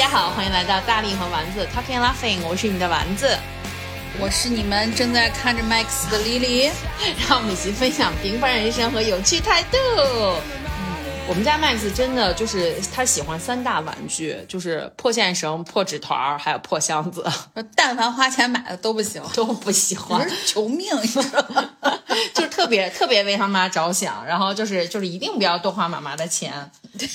家好，欢迎来到大力和丸子 Talking Laughing，我是你的丸子，我是你们正在看着 Max 的 Lily，让我们一起分享平凡人生和有趣态度。我们家 Max 真的就是他喜欢三大玩具，就是破线绳、破纸团儿还有破箱子。但凡花钱买的都不行，都不喜欢，求命，别特别为他妈着想，然后就是就是一定不要多花妈妈的钱。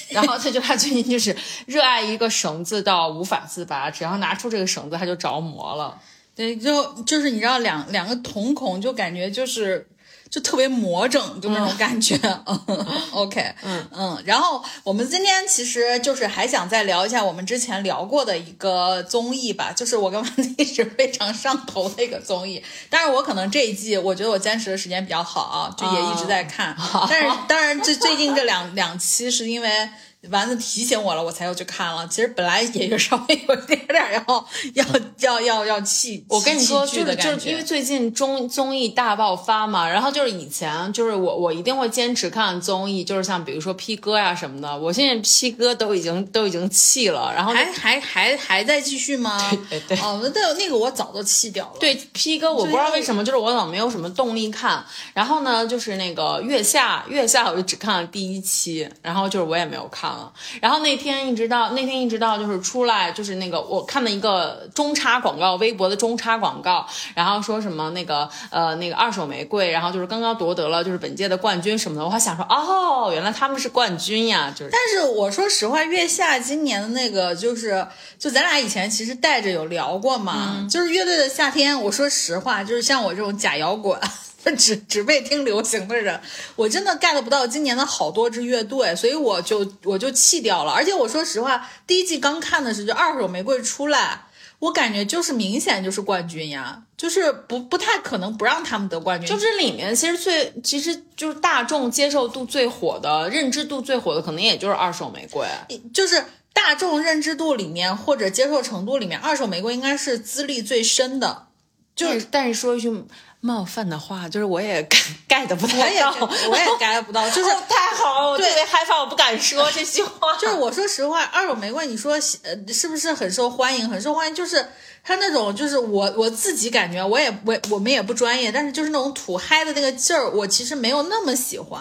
然后他就他最近就是热爱一个绳子到无法自拔，只要拿出这个绳子他就着魔了。对，就就是你知道两两个瞳孔就感觉就是。就特别魔怔，就那种感觉。嗯 OK，嗯嗯。然后我们今天其实就是还想再聊一下我们之前聊过的一个综艺吧，就是我跟丸子一直非常上头的一个综艺。但是我可能这一季我觉得我坚持的时间比较好啊，就也一直在看。但是当然，这最近这两两期是因为。丸子提醒我了，我才又去看了。其实本来也就稍微有点点要要要要要气。我跟你说，就是就是因为最近综综艺大爆发嘛，然后就是以前就是我我一定会坚持看综艺，就是像比如说 P 哥呀什么的。我现在 P 哥都已经都已经弃了，然后还还还还在继续吗？对对哦，那那个我早都弃掉了。对 P 哥，我不知道为什么，就是我老没有什么动力看。然后呢，就是那个月下月下，我就只看了第一期，然后就是我也没有看。然后那天一直到那天一直到就是出来就是那个我看了一个中插广告，微博的中插广告，然后说什么那个呃那个二手玫瑰，然后就是刚刚夺得了就是本届的冠军什么的，我还想说哦，原来他们是冠军呀，就是。但是我说实话，月下今年的那个就是就咱俩以前其实带着有聊过嘛，就是乐队的夏天。我说实话，就是像我这种假摇滚。只只为听流行的人，我真的 get 不到今年的好多支乐队，所以我就我就弃掉了。而且我说实话，第一季刚看的时候，就二手玫瑰出来，我感觉就是明显就是冠军呀，就是不不太可能不让他们得冠军。就是里面其实最其实就是大众接受度最火的、认知度最火的，可能也就是二手玫瑰。就是大众认知度里面或者接受程度里面，二手玫瑰应该是资历最深的。就是但是说一句。冒犯的话，就是我也 get 不到，我也我也 get 不到，就是太好，我特别害怕，我不敢说这些话。就是我说实话，二手玫瑰，你说呃是不是很受欢迎？很受欢迎，就是他那种，就是我我自己感觉，我也我我们也不专业，但是就是那种土嗨的那个劲儿，我其实没有那么喜欢。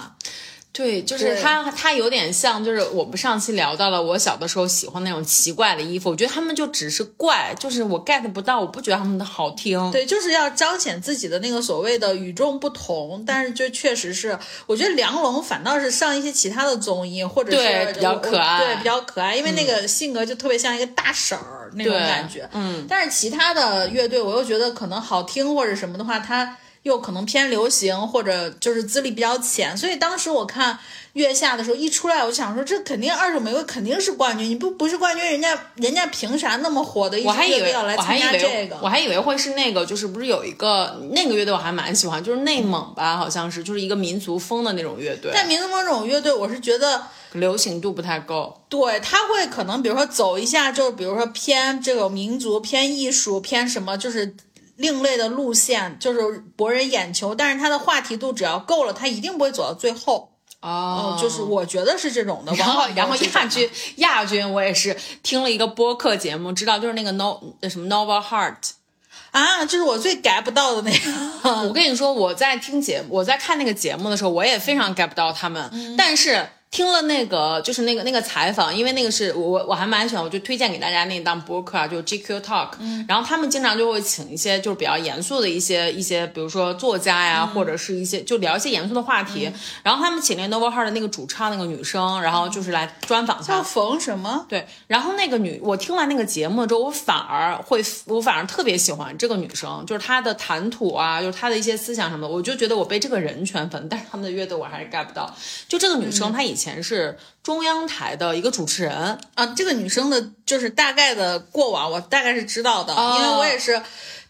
对，就是他，他有点像，就是我们上期聊到了我小的时候喜欢那种奇怪的衣服，我觉得他们就只是怪，就是我 get 不到，我不觉得他们的好听。对，就是要彰显自己的那个所谓的与众不同，但是就确实是，我觉得梁龙反倒是上一些其他的综艺，或者是比较可爱，对，比较可爱，因为那个性格就特别像一个大婶儿那种感觉。嗯，但是其他的乐队，我又觉得可能好听或者什么的话，他。又可能偏流行，或者就是资历比较浅，所以当时我看月下的时候一出来，我想说这肯定二手玫瑰肯定是冠军，你不不是冠军，人家人家凭啥那么火的一支乐队要来参加这个？我还以为会是那个，就是不是有一个那个乐队我还蛮喜欢，就是内蒙吧，好像是就是一个民族风的那种乐队。但民族风这种乐队，我是觉得流行度不太够。对，他会可能比如说走一下，就是比如说偏这个民族、偏艺术、偏什么，就是。另类的路线就是博人眼球，但是他的话题度只要够了，他一定不会走到最后。哦，就是我觉得是这种的。然后，然后亚军，亚军我也是听了一个播客节目，知道就是那个 No 什么 Nova Heart 啊，就是我最 get 不到的那个。我跟你说，我在听节，我在看那个节目的时候，我也非常 get 不到他们，但是。听了那个就是那个那个采访，因为那个是我我还蛮喜欢，我就推荐给大家那档播客啊，就 GQ Talk。嗯。然后他们经常就会请一些就是比较严肃的一些一些，比如说作家呀，或者是一些就聊一些严肃的话题。然后他们请那 Nova Heart 的那个主唱那个女生，然后就是来专访他。叫冯什么？对。然后那个女，我听完那个节目之后，我反而会，我反而特别喜欢这个女生，就是她的谈吐啊，就是她的一些思想什么的，我就觉得我被这个人圈粉。但是他们的乐队我还是 get 不到。就这个女生，她以前是。中央台的一个主持人啊，这个女生的就是大概的过往，我大概是知道的，因为我也是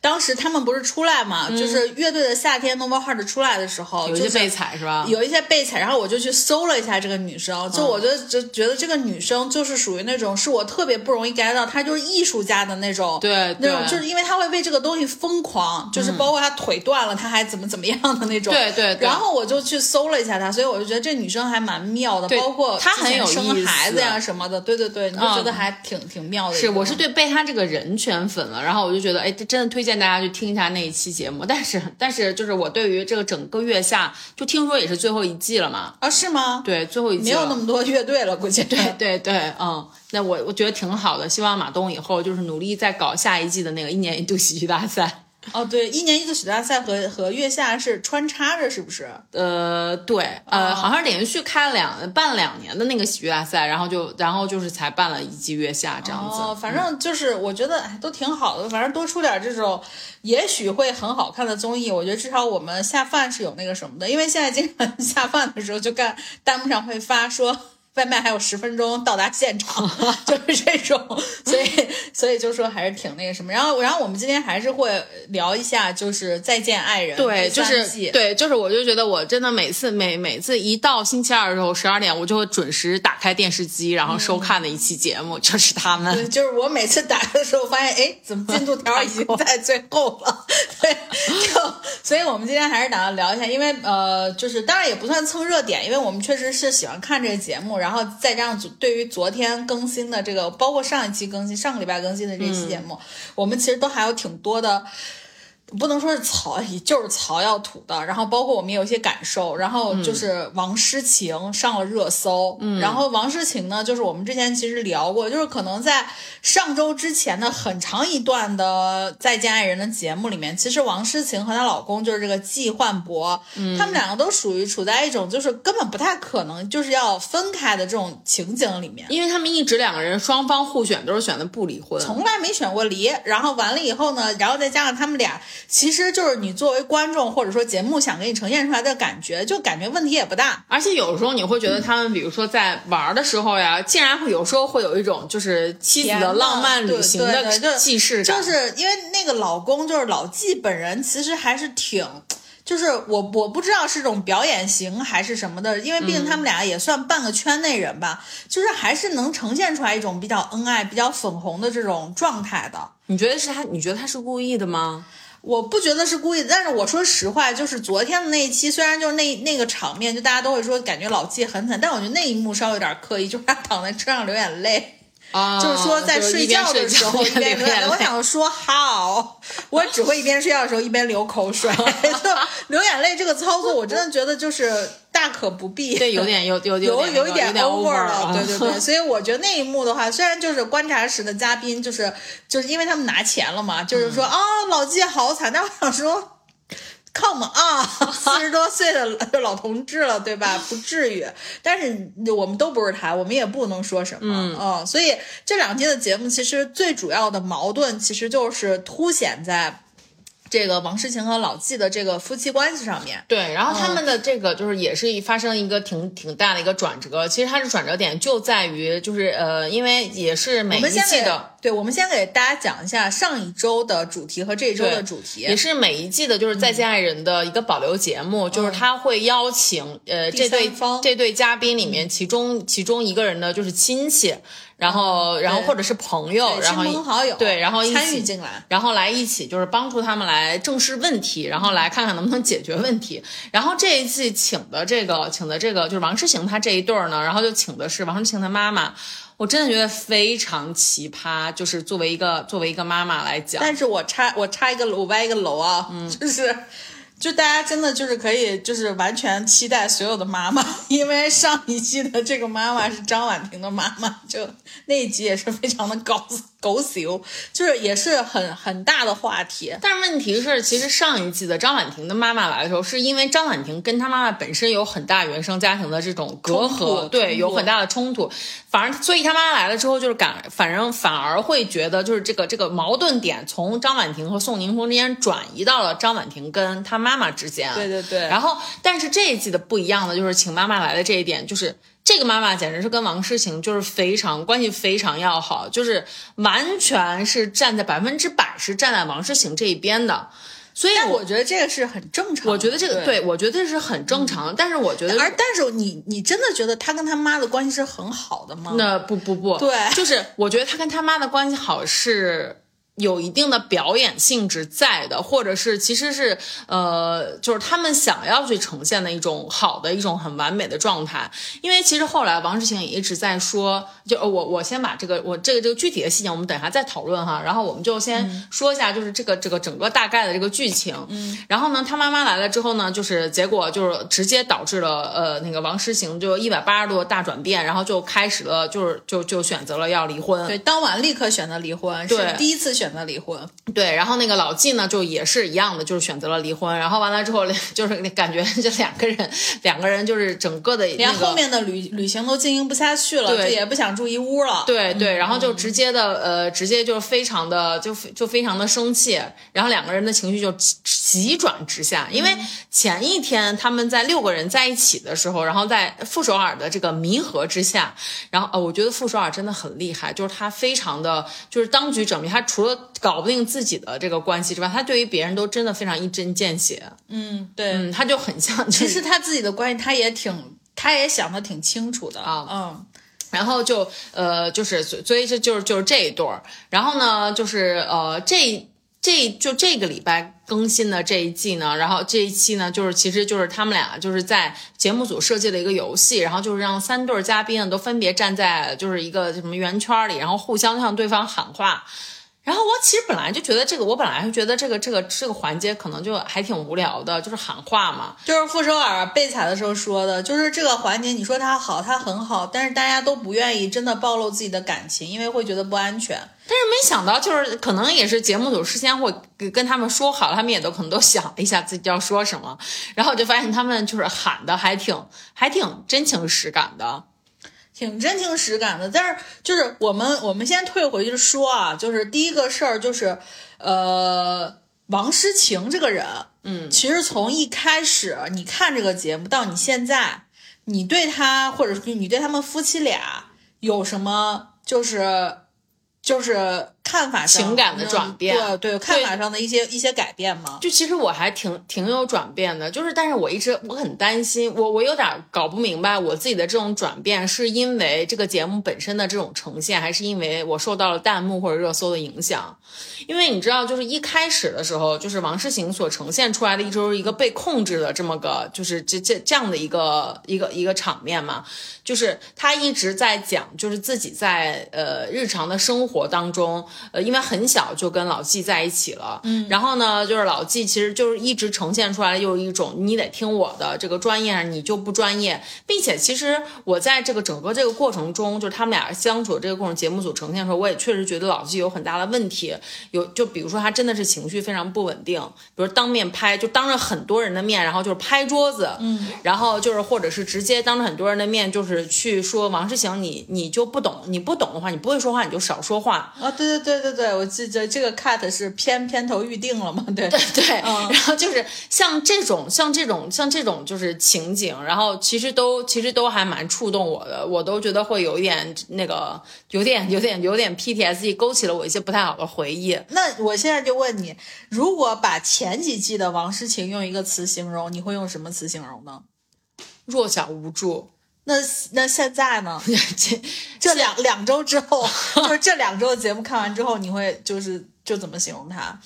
当时他们不是出来嘛，就是乐队的夏天 Nova Heart 出来的时候，有一些被踩是吧？有一些被踩，然后我就去搜了一下这个女生，就我觉得就觉得这个女生就是属于那种是我特别不容易 get 到，她就是艺术家的那种，对，那种就是因为她会为这个东西疯狂，就是包括她腿断了，她还怎么怎么样的那种，对对。然后我就去搜了一下她，所以我就觉得这女生还蛮妙的，包括她很有生孩子呀什么的，对对对，你就觉得还挺挺妙的。是，我是对被她这个人圈粉了，然后我就觉得，哎，这真的推荐大家去听一下那一期节目。但是，但是就是我对于这个整个月下，就听说也是最后一季了嘛？啊，是吗？对，最后一季没有那么多乐队了，估计。对对对，嗯，那我我觉得挺好的，希望马东以后就是努力再搞下一季的那个一年一度喜剧大赛。哦，对，一年一度喜剧大赛和和月下是穿插着，是不是？呃，对，呃，好像连续开了两办两年的那个喜剧大赛，然后就然后就是才办了一季月下这样子。哦，反正就是我觉得都挺好的，反正多出点这种也许会很好看的综艺，我觉得至少我们下饭是有那个什么的，因为现在经常 下饭的时候就干弹幕上会发说。外卖还有十分钟到达现场，就是这种，所以所以就说还是挺那个什么。然后然后我们今天还是会聊一下，就是再见爱人。对，就是对，就是我就觉得我真的每次每每次一到星期二的时候十二点，我就会准时打开电视机，然后收看的一期节目就是他们。就是我每次打开的时候发现，哎，怎么进度条已经 在最后了？对，就所以我们今天还是打算聊一下，因为呃，就是当然也不算蹭热点，因为我们确实是喜欢看这个节目。然后再加上对于昨天更新的这个，包括上一期更新、上个礼拜更新的这期节目，我们其实都还有挺多的。不能说是槽，就是槽要吐的。然后包括我们也有一些感受。然后就是王诗晴上了热搜。嗯。然后王诗晴呢，就是我们之前其实聊过，就是可能在上周之前的很长一段的《再见爱人》的节目里面，其实王诗晴和她老公就是这个季焕博，他们两个都属于处在一种就是根本不太可能就是要分开的这种情景里面，因为他们一直两个人双方互选都是选的不离婚，从来没选过离。然后完了以后呢，然后再加上他们俩。其实就是你作为观众，或者说节目想给你呈现出来的感觉，就感觉问题也不大。而且有时候你会觉得他们，比如说在玩的时候呀，竟然会有时候会有一种就是妻子的浪漫旅行的既视感。就是因为那个老公就是老纪本人，其实还是挺，就是我我不知道是种表演型还是什么的，因为毕竟他们俩也算半个圈内人吧，就是还是能呈现出来一种比较恩爱、比较粉红的这种状态的。你觉得是他？你觉得他是故意的吗？我不觉得是故意的，但是我说实话，就是昨天的那一期，虽然就是那那个场面，就大家都会说感觉老纪很惨，但我觉得那一幕稍微有点刻意，就是他躺在车上流眼泪，就是说在睡觉的时候一边流眼泪。我想说好，我只会一边睡觉的时候一边流口水，流眼泪这个操作，我真的觉得就是。大可不必，对，有点有有有有一点 over 了，对对对，所以我觉得那一幕的话，虽然就是观察室的嘉宾，就是就是因为他们拿钱了嘛，就是说啊，老纪好惨，但我想说。Come on，，四十多岁的老同志了，对吧？不至于，但是我们都不是他，我们也不能说什么嗯，所以这两期的节目其实最主要的矛盾，其实就是凸显在。这个王诗晴和老纪的这个夫妻关系上面对，然后他们的这个就是也是发生一个挺挺大的一个转折。其实它是转折点就在于就是呃，因为也是每一季的，对，我们先给大家讲一下上一周的主题和这一周的主题，也是每一季的就是再见爱人的一个保留节目，就是他会邀请呃这对这对嘉宾里面其中其中一个人的就是亲戚。然后，然后或者是朋友，然后亲朋好友对，然后参与进来，然后来一起就是帮助他们来正视问题，然后来看看能不能解决问题。然后这一季请的这个，请的这个就是王诗晴她这一对儿呢，然后就请的是王诗晴的妈妈，我真的觉得非常奇葩，就是作为一个作为一个妈妈来讲。但是我插我插一个我歪一个楼啊，嗯，就是。就大家真的就是可以，就是完全期待所有的妈妈，因为上一季的这个妈妈是张婉婷的妈妈，就那一集也是非常的搞狗血，就是也是很很大的话题。但是问题是，其实上一季的张婉婷的妈妈来的时候，是因为张婉婷跟她妈妈本身有很大原生家庭的这种隔阂，对，有很大的冲突。反而，所以她妈妈来了之后，就是感，反正反而会觉得，就是这个这个矛盾点从张婉婷和宋宁峰之间转移到了张婉婷跟她妈妈妈之间。对对对。然后，但是这一季的不一样的就是请妈妈来的这一点，就是这个妈妈简直是跟王诗晴就是非常关系非常要好，就是完全是站在百分之百是站在王诗晴这一边的。所以我觉得这个是很正常。我觉得这个对，我觉得这是很正常。但是我觉得，而但是你你真的觉得他跟他妈的关系是很好的吗？那不不不，对，就是我觉得他跟他妈的关系好是。有一定的表演性质在的，或者是其实是呃，就是他们想要去呈现的一种好的一种很完美的状态。因为其实后来王诗晴也一直在说，就我我先把这个我这个这个具体的细节我们等一下再讨论哈。然后我们就先说一下，就是这个这个整个大概的这个剧情。嗯。然后呢，他妈妈来了之后呢，就是结果就是直接导致了呃那个王诗晴就一百八十度大转变，然后就开始了就是就就选择了要离婚。对，当晚立刻选择离婚，是第一次选。选择离婚，对，然后那个老纪呢，就也是一样的，就是选择了离婚。然后完了之后，就是感觉这两个人，两个人就是整个的，连后面的旅旅行都经营不下去了，对，也不想住一屋了，对对。然后就直接的，呃，直接就非常的，就就非常的生气。然后两个人的情绪就急转直下，因为前一天他们在六个人在一起的时候，然后在傅首尔的这个弥合之下，然后呃，我觉得傅首尔真的很厉害，就是他非常的就是当局者迷，他除了搞不定自己的这个关系之外，他对于别人都真的非常一针见血。嗯，对，嗯，他就很像。其实他自己的关系，他也挺，他也想的挺清楚的啊。嗯，然后就呃，就是所以这就是就是这一对儿。然后呢，就是呃，这这就这个礼拜更新的这一季呢，然后这一期呢，就是其实就是他们俩就是在节目组设计了一个游戏，然后就是让三对嘉宾都分别站在就是一个什么圆圈里，然后互相向对方喊话。然后我其实本来就觉得这个，我本来就觉得这个这个这个环节可能就还挺无聊的，就是喊话嘛。就是傅首尔被踩的时候说的，就是这个环节，你说他好，他很好，但是大家都不愿意真的暴露自己的感情，因为会觉得不安全。但是没想到，就是可能也是节目组事先会跟他们说好，他们也都可能都想了一下自己要说什么，然后我就发现他们就是喊的还挺还挺真情实感的。挺真情实感的，但是就是我们我们先退回去说啊，就是第一个事儿就是，呃，王诗晴这个人，嗯，其实从一开始你看这个节目到你现在，你对他或者是你对他们夫妻俩有什么就是就是。看法情感的转变，对对，看法上的一些一些改变吗？就其实我还挺挺有转变的，就是但是我一直我很担心，我我有点搞不明白我自己的这种转变是因为这个节目本身的这种呈现，还是因为我受到了弹幕或者热搜的影响？因为你知道，就是一开始的时候，就是王诗晴所呈现出来的一周一个被控制的这么个，就是这这这样的一个一个一个场面嘛，就是他一直在讲，就是自己在呃日常的生活当中。呃，因为很小就跟老纪在一起了，嗯，然后呢，就是老纪其实就是一直呈现出来就是一种你得听我的这个专业，你就不专业，并且其实我在这个整个这个过程中，就是他们俩相处的这个过程，节目组呈现的时候，我也确实觉得老纪有很大的问题，有就比如说他真的是情绪非常不稳定，比如当面拍，就当着很多人的面，然后就是拍桌子，嗯，然后就是或者是直接当着很多人的面，就是去说王诗晴，你你就不懂，你不懂的话，你不会说话，你就少说话啊，对对对。对对对，我记得这个 cut 是片片头预定了嘛？对对对，然后就是像这种像这种像这种就是情景，然后其实都其实都还蛮触动我的，我都觉得会有一点那个有点有点有点 PTSD，勾起了我一些不太好的回忆。那我现在就问你，如果把前几季的王诗晴用一个词形容，你会用什么词形容呢？弱小无助。那那现在呢？这 这两两周之后，就是这两周的节目看完之后，你会就是就怎么形容他？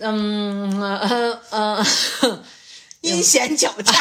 嗯嗯嗯，阴险狡诈。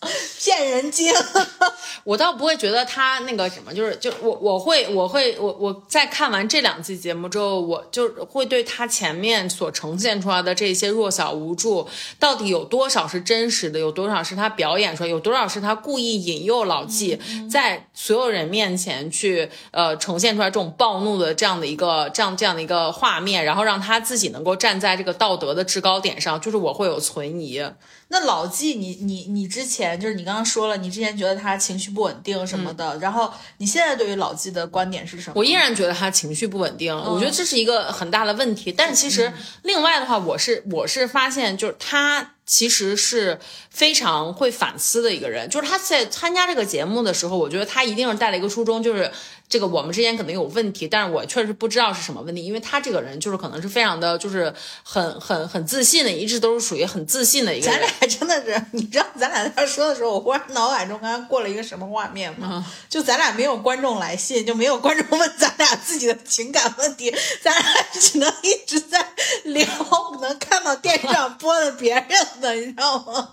骗人精，我倒不会觉得他那个什么，就是就我我会我会我我在看完这两期节目之后，我就会对他前面所呈现出来的这些弱小无助，到底有多少是真实的，有多少是他表演出来，有多少是他故意引诱老纪在所有人面前去呃呈现出来这种暴怒的这样的一个这样这样的一个画面，然后让他自己能够站在这个道德的制高点上，就是我会有存疑。那老纪，你你你之前就是你刚刚说了，你之前觉得他情绪不。稳定什么的。然后你现在对于老纪的观点是什么？我依然觉得他情绪不稳定，我觉得这是一个很大的问题。但其实另外的话，我是我是发现，就是他其实是非常会反思的一个人。就是他在参加这个节目的时候，我觉得他一定是带了一个初衷，就是这个我们之间可能有问题，但是我确实不知道是什么问题，因为他这个人就是可能是非常的就是很很很自信的，一直都是属于很自信的一个人。咱俩真的是，你知道咱俩在这说的时候，我忽然脑海中刚刚过了一个什么画面吗？就咱俩没有观众来信，就没有观众问咱俩自己的情感问题，咱俩只能一直在聊能看到电视上播的别人的，你知道吗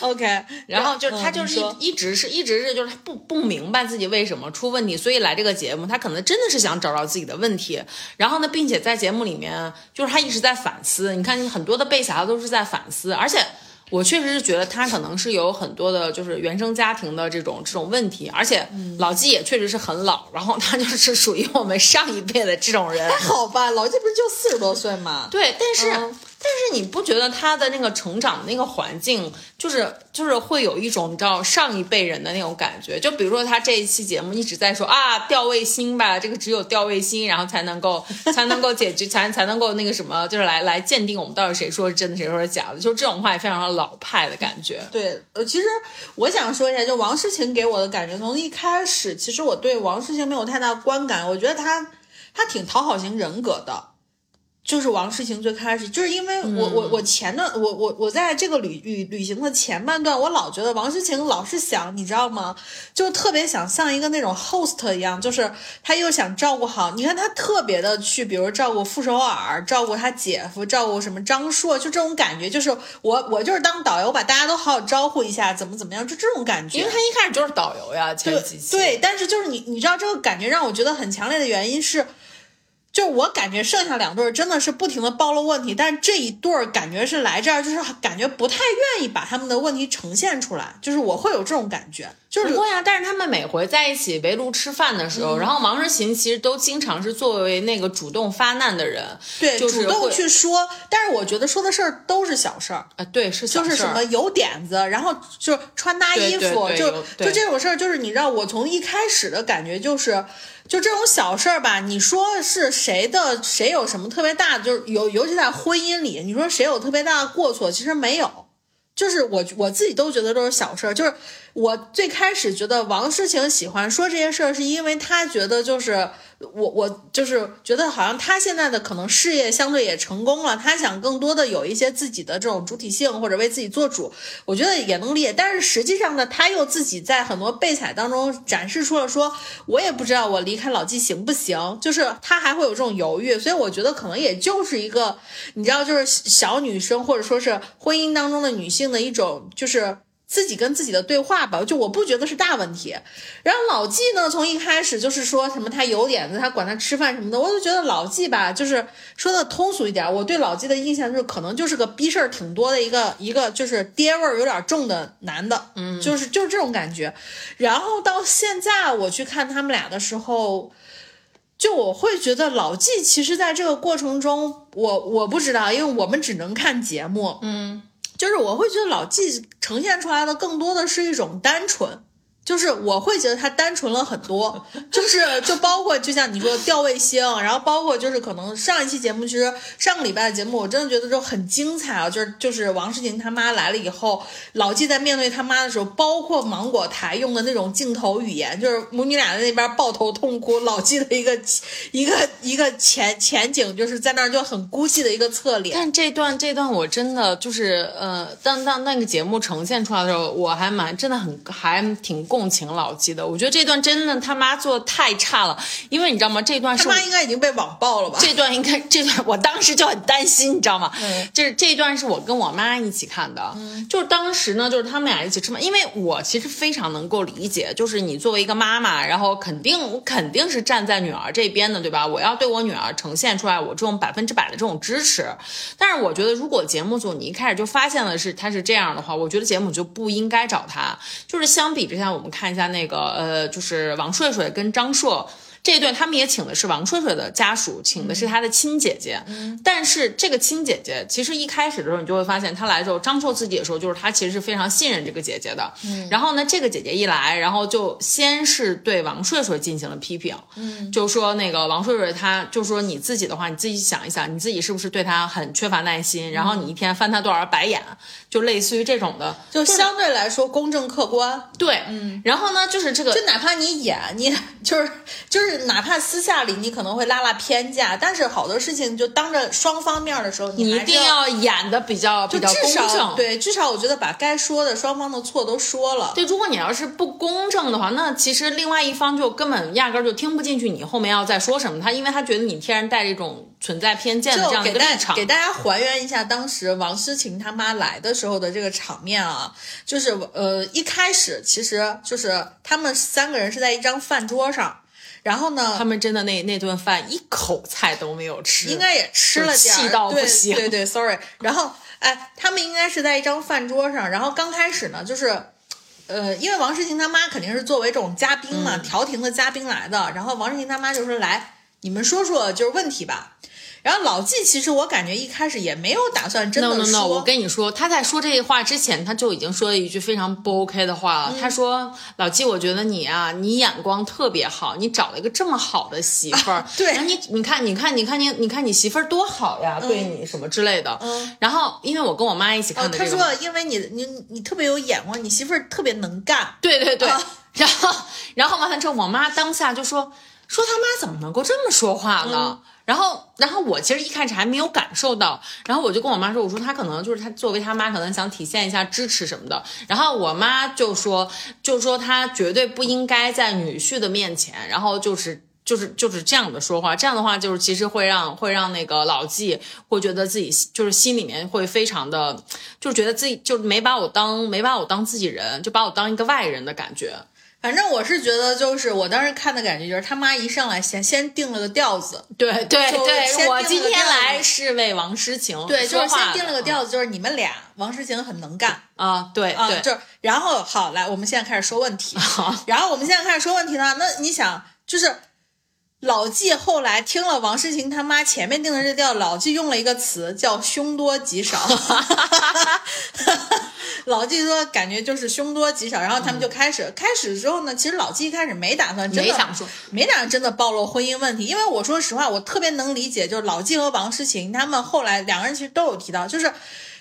？OK，然后就是他就是一一直是一直是就是他不不明白自己为什么出问题，所以来这个节目，他可能真的是想找到自己的问题。然后呢，并且在节目里面，就是他一直在反思。你看很多的被侠都是在反思，而且。我确实是觉得他可能是有很多的，就是原生家庭的这种这种问题，而且老纪也确实是很老，然后他就是属于我们上一辈的这种人，还好吧？老纪不是就四十多岁吗？对，但是、嗯但是你不觉得他的那个成长的那个环境，就是就是会有一种你知道上一辈人的那种感觉？就比如说他这一期节目一直在说啊掉卫星吧，这个只有掉卫星，然后才能够才能够解决，才 才能够那个什么，就是来来鉴定我们到底谁说是真的，谁说是假的，就这种话也非常的老派的感觉。对，呃，其实我想说一下，就王诗晴给我的感觉，从一开始，其实我对王诗晴没有太大观感，我觉得她她挺讨好型人格的。就是王诗晴最开始，就是因为我、我我前段我我我在这个旅旅旅行的前半段，我老觉得王诗晴老是想，你知道吗？就特别想像一个那种 host 一样，就是他又想照顾好，你看他特别的去，比如照顾傅首尔，照顾他姐夫，照顾什么张硕，就这种感觉，就是我我就是当导游，把大家都好好招呼一下，怎么怎么样，就这种感觉。因为他一开始就是导游呀，前几期对，但是就是你你知道这个感觉让我觉得很强烈的原因是。就我感觉剩下两对儿真的是不停的暴露问题，但是这一对儿感觉是来这儿就是感觉不太愿意把他们的问题呈现出来，就是我会有这种感觉，就是不会啊，但是他们每回在一起围炉吃饭的时候，然后王诗琴其实都经常是作为那个主动发难的人，对、就是主动去说，但是我觉得说的事儿都是小事儿，啊，对，是小就是什么有点子，然后就穿搭衣服，对对对就就这种事儿，就是你知道，我从一开始的感觉就是，就这种小事儿吧，你说是谁的，谁有什么特别大的，就是尤尤其在婚姻里，你说谁有特别大的过错，其实没有。就是我我自己都觉得都是小事儿，就是我最开始觉得王诗晴喜欢说这些事儿，是因为她觉得就是我我就是觉得好像她现在的可能事业相对也成功了，她想更多的有一些自己的这种主体性或者为自己做主，我觉得也能理解。但是实际上呢，她又自己在很多备采当中展示出了说，我也不知道我离开老纪行不行，就是她还会有这种犹豫，所以我觉得可能也就是一个你知道，就是小女生或者说是婚姻当中的女性的一种就是。自己跟自己的对话吧，就我不觉得是大问题。然后老纪呢，从一开始就是说什么他有点子，他管他吃饭什么的，我就觉得老纪吧，就是说的通俗一点，我对老纪的印象就是可能就是个逼事儿挺多的一个一个就是爹味儿有点重的男的，嗯，就是就是这种感觉。然后到现在我去看他们俩的时候。就我会觉得老纪其实在这个过程中，我我不知道，因为我们只能看节目，嗯，就是我会觉得老纪呈现出来的更多的是一种单纯，就是我会觉得他单纯了很多，就是就包括就像你说吊卫星，然后包括就是可能上一期节目，其实上个礼拜的节目，我真的觉得就很精彩啊，就是就是王诗晴他妈来了以后，老纪在面对他妈的时候，包括芒果台用的那种镜头语言，就是母女俩在那边抱头痛哭，老纪的一个一个一个前前景，就是在那儿就很孤寂的一个侧脸。但这段这段我真的就是呃，当当那个节目呈现出来的时候，我还蛮真的很还挺共情老纪的。我觉得这段真的他妈做的太差了，因为你知道吗？这段是他妈应该已经被网暴了吧？这段应该 这段我当时就很担心，你知道吗？就是这一段是我跟我妈一起看的，就是当时呢，就是他们俩一起吃饭，因为我其实非常能够理解，就是你作为一个妈妈，然后肯定我肯定是站在女儿这边的，对吧？我要对我女儿呈现出来我这种百分之百的这种支持。但是我觉得，如果节目组你一开始就发现了是他是这样的话，我觉得节目就不应该找他。就是相比之下，我们看一下那个呃，就是王睡睡跟张硕。这一对他们也请的是王睡睡的家属，请的是他的亲姐姐。嗯，但是这个亲姐姐其实一开始的时候，你就会发现她来之后，张硕自己也说，就是他其实是非常信任这个姐姐的。嗯，然后呢，这个姐姐一来，然后就先是对王睡睡进行了批评。嗯，就说那个王睡睡，他就说你自己的话，你自己想一想，你自己是不是对他很缺乏耐心？然后你一天翻他多少白眼，就类似于这种的，就相对来说公正客观。对，嗯，然后呢，就是这个，就哪怕你演，你就是就是哪怕私下里你可能会拉拉偏架，但是好多事情就当着双方面的时候，你一定要演的比较比较公正。对，至少我觉得把该说的双方的错都说了。对，如果你要是不公正的话，那其实另外一方就根本压根就听不进去你后面要再说什么。他因为他觉得你天然带着一种存在偏见的这样一个立场。给大家还原一下当时王诗晴他妈来的时候的这个场面啊，就是呃一开始其实就是他们三个人是在一张饭桌上，然后呢，他们真的那那顿饭一口菜都没有吃，应该也吃了点，气到不行。对对，sorry。然后哎，他们应该是在一张饭桌上，然后刚开始呢，就是呃，因为王诗晴他妈肯定是作为这种嘉宾嘛，调停的嘉宾来的，然后王诗晴他妈就说：“来，你们说说就是问题吧。”然后老纪其实我感觉一开始也没有打算真的说。No No No！我跟你说，他在说这些话之前，他就已经说了一句非常不 OK 的话了。他说：“老纪，我觉得你啊，你眼光特别好，你找了一个这么好的媳妇儿。对，你你看，你看，你看你，你看你媳妇儿多好呀，对你什么之类的。嗯。然后，因为我跟我妈一起看的这个。他说：“因为你你你特别有眼光，你媳妇儿特别能干。”对对对。然后，然后完了之后，我妈当下就说：“说他妈怎么能够这么说话呢？”然后，然后我其实一开始还没有感受到，然后我就跟我妈说，我说她可能就是她作为她妈，可能想体现一下支持什么的。然后我妈就说，就说她绝对不应该在女婿的面前，然后就是就是就是这样的说话，这样的话就是其实会让会让那个老纪会觉得自己就是心里面会非常的，就觉得自己就没把我当没把我当自己人，就把我当一个外人的感觉。反正我是觉得，就是我当时看的感觉，就是他妈一上来先先定了个调子，对对对，我今天来是为王诗晴，对，就是先定了个调子，就是你们俩，王诗晴很能干啊，对啊，就然后好来，我们现在开始说问题，然后我们现在开始说问题呢，那你想就是。老纪后来听了王诗晴他妈前面定的这调，老纪用了一个词叫“凶多吉少”。老纪说感觉就是凶多吉少，然后他们就开始开始之后呢，其实老纪一开始没打算真的没想说，没打算真的暴露婚姻问题，因为我说实话，我特别能理解，就是老纪和王诗晴他们后来两个人其实都有提到，就是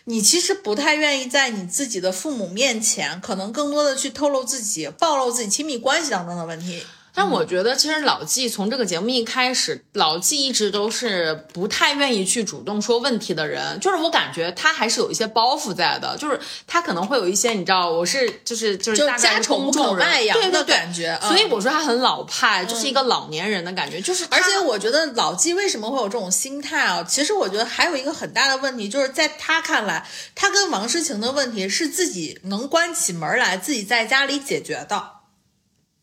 你其实不太愿意在你自己的父母面前，可能更多的去透露自己、暴露自己亲密关系当中的问题。但我觉得，其实老纪从这个节目一开始，老纪一直都是不太愿意去主动说问题的人。就是我感觉他还是有一些包袱在的，就是他可能会有一些，你知道，我是就是就是家丑不可外扬的感觉。所以我说他很老派，就是一个老年人的感觉。就是，而且我觉得老纪为什么会有这种心态啊？其实我觉得还有一个很大的问题，就是在他看来，他跟王诗晴的问题是自己能关起门来，自己在家里解决的。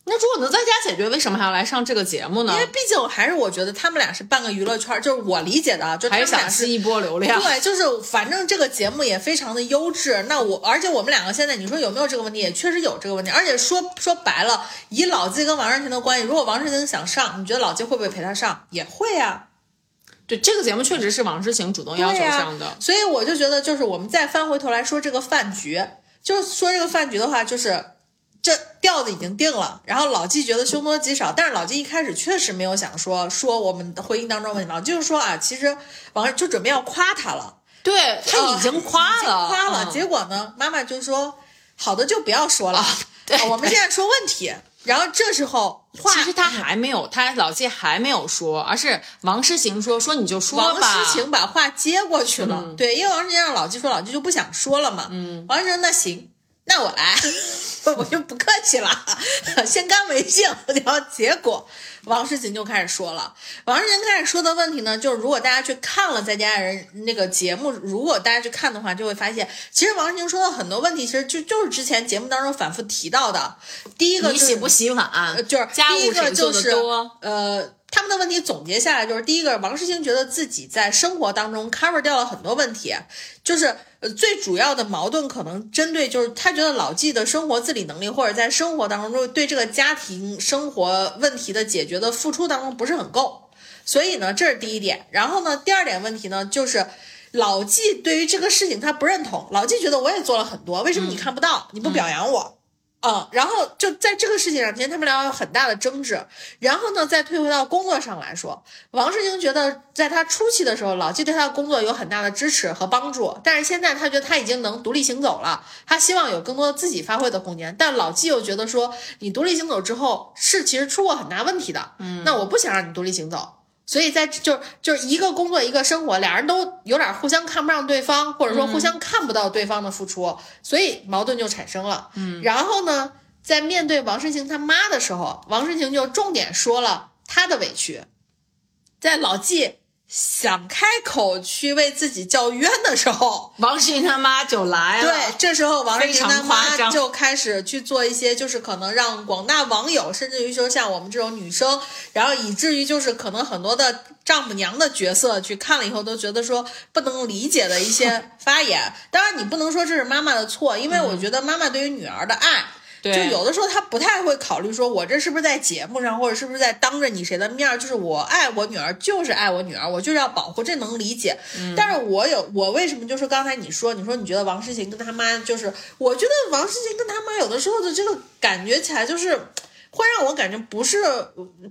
那如果能在家解决，为什么还要来上这个节目呢？因为毕竟还是我觉得他们俩是半个娱乐圈，就是我理解的，就还是想吸一波流量。对，就是反正这个节目也非常的优质。那我而且我们两个现在你说有没有这个问题？也确实有这个问题。而且说说白了，以老纪跟王诗晴的关系，如果王诗晴想上，你觉得老纪会不会陪他上？也会啊。对，这个节目确实是王诗晴主动要求上的。所以我就觉得，就是我们再翻回头来说这个饭局，就是说这个饭局的话，就是。这调子已经定了，然后老纪觉得凶多吉少，但是老纪一开始确实没有想说说我们的婚姻当中问题，老就是说啊，其实王就准备要夸他了，对他已经夸了，夸了，结果呢，妈妈就说好的就不要说了，对，我们现在说问题，然后这时候其实他还没有，他老纪还没有说，而是王诗晴说说你就说吧，王诗晴把话接过去了，对，因为王诗晴让老纪说，老纪就不想说了嘛，嗯，王诗晴那行。那我来，我就不客气了，先干为敬。然后结果王诗琴就开始说了，王诗琴开始说的问题呢，就是如果大家去看了《在家人》那个节目，如果大家去看的话，就会发现，其实王诗琴说的很多问题，其实就就是之前节目当中反复提到的。第一个，你洗不洗碗？就是家务谁做的多？呃。他们的问题总结下来就是：第一个，王诗晴觉得自己在生活当中 cover 掉了很多问题，就是呃最主要的矛盾可能针对就是他觉得老纪的生活自理能力或者在生活当中对这个家庭生活问题的解决的付出当中不是很够，所以呢，这是第一点。然后呢，第二点问题呢就是。老纪对于这个事情他不认同，老纪觉得我也做了很多，为什么你看不到？你不表扬我？嗯，然后就在这个事情上，今天他们俩有很大的争执。然后呢，再退回到工作上来说，王世清觉得在他初期的时候，老纪对他的工作有很大的支持和帮助，但是现在他觉得他已经能独立行走了，他希望有更多自己发挥的空间。但老纪又觉得说，你独立行走之后是其实出过很大问题的，嗯，那我不想让你独立行走。所以在就就是一个工作一个生活，俩人都有点互相看不上对方，或者说互相看不到对方的付出，所以矛盾就产生了。嗯，然后呢，在面对王诗晴他妈的时候，王诗晴就重点说了他的委屈，在老纪。想开口去为自己叫冤的时候，王诗龄他妈就来了。对，这时候王诗龄他非常夸张妈就开始去做一些，就是可能让广大网友，甚至于说像我们这种女生，然后以至于就是可能很多的丈母娘的角色去看了以后都觉得说不能理解的一些发言。当然，你不能说这是妈妈的错，因为我觉得妈妈对于女儿的爱。就对有的时候他不太会考虑说，我这是不是在节目上，或者是不是在当着你谁的面儿，就是我爱我女儿，就是爱我女儿，我就是要保护，这能理解。但是我有我为什么就是刚才你说，你说你觉得王诗晴跟他妈就是，我觉得王诗晴跟他妈有的时候的这个感觉起来就是。会让我感觉不是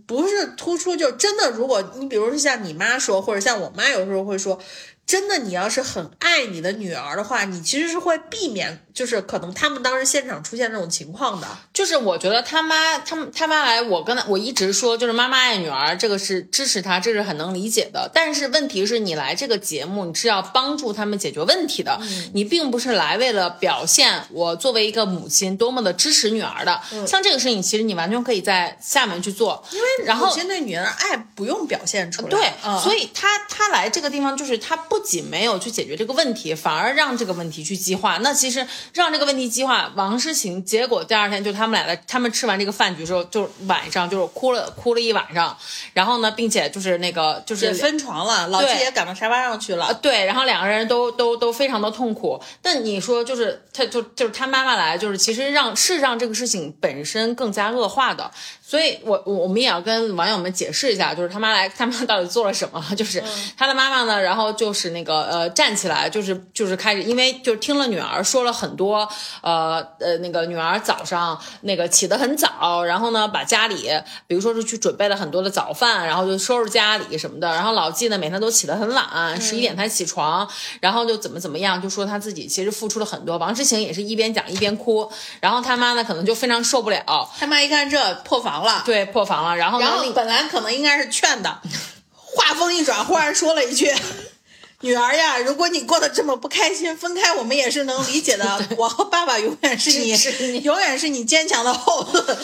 不是突出，就真的，如果你比如说像你妈说，或者像我妈有时候会说，真的，你要是很爱你的女儿的话，你其实是会避免，就是可能他们当时现场出现这种情况的。就是我觉得他妈，他们他妈来，我跟他我一直说，就是妈妈爱女儿，这个是支持她，这是很能理解的。但是问题是你来这个节目，你是要帮助他们解决问题的，你并不是来为了表现我作为一个母亲多么的支持女儿的。像这个事情，其实你完全可以在下面去做，因为然后母亲对女儿爱不用表现出来，对，嗯、所以他他来这个地方，就是他不仅没有去解决这个问题，反而让这个问题去激化。那其实让这个问题激化，王诗晴，结果第二天就他们俩的他们吃完这个饭局之后，就晚上就是哭了哭了一晚上，然后呢，并且就是那个就是也分床了，老季也赶到沙发上去了。呃，对，然后两个人都都都非常的痛苦。但你说，就是他就就是他妈妈来，就是其实让是让这个事情本身更加恶化的。所以我我我们也要跟网友们解释一下，就是他妈来，他妈到底做了什么？就是他的妈妈呢，然后就是那个呃站起来，就是就是开始，因为就是听了女儿说了很多，呃呃那个女儿早上那个起得很早，然后呢把家里，比如说是去准备了很多的早饭，然后就收拾家里什么的，然后老纪呢每天都起得很晚，十一点才起床，然后就怎么怎么样，就说他自己其实付出了很多。王之晴也是一边讲一边哭，然后他妈呢可能就非常受不了，他妈一看这破防了，对破防了，然后呢然后本来可能应该是劝的，话锋一转，忽然说了一句：“女儿呀，如果你过得这么不开心，分开我们也是能理解的。我和爸爸永远是你，永远是你坚强的后盾。”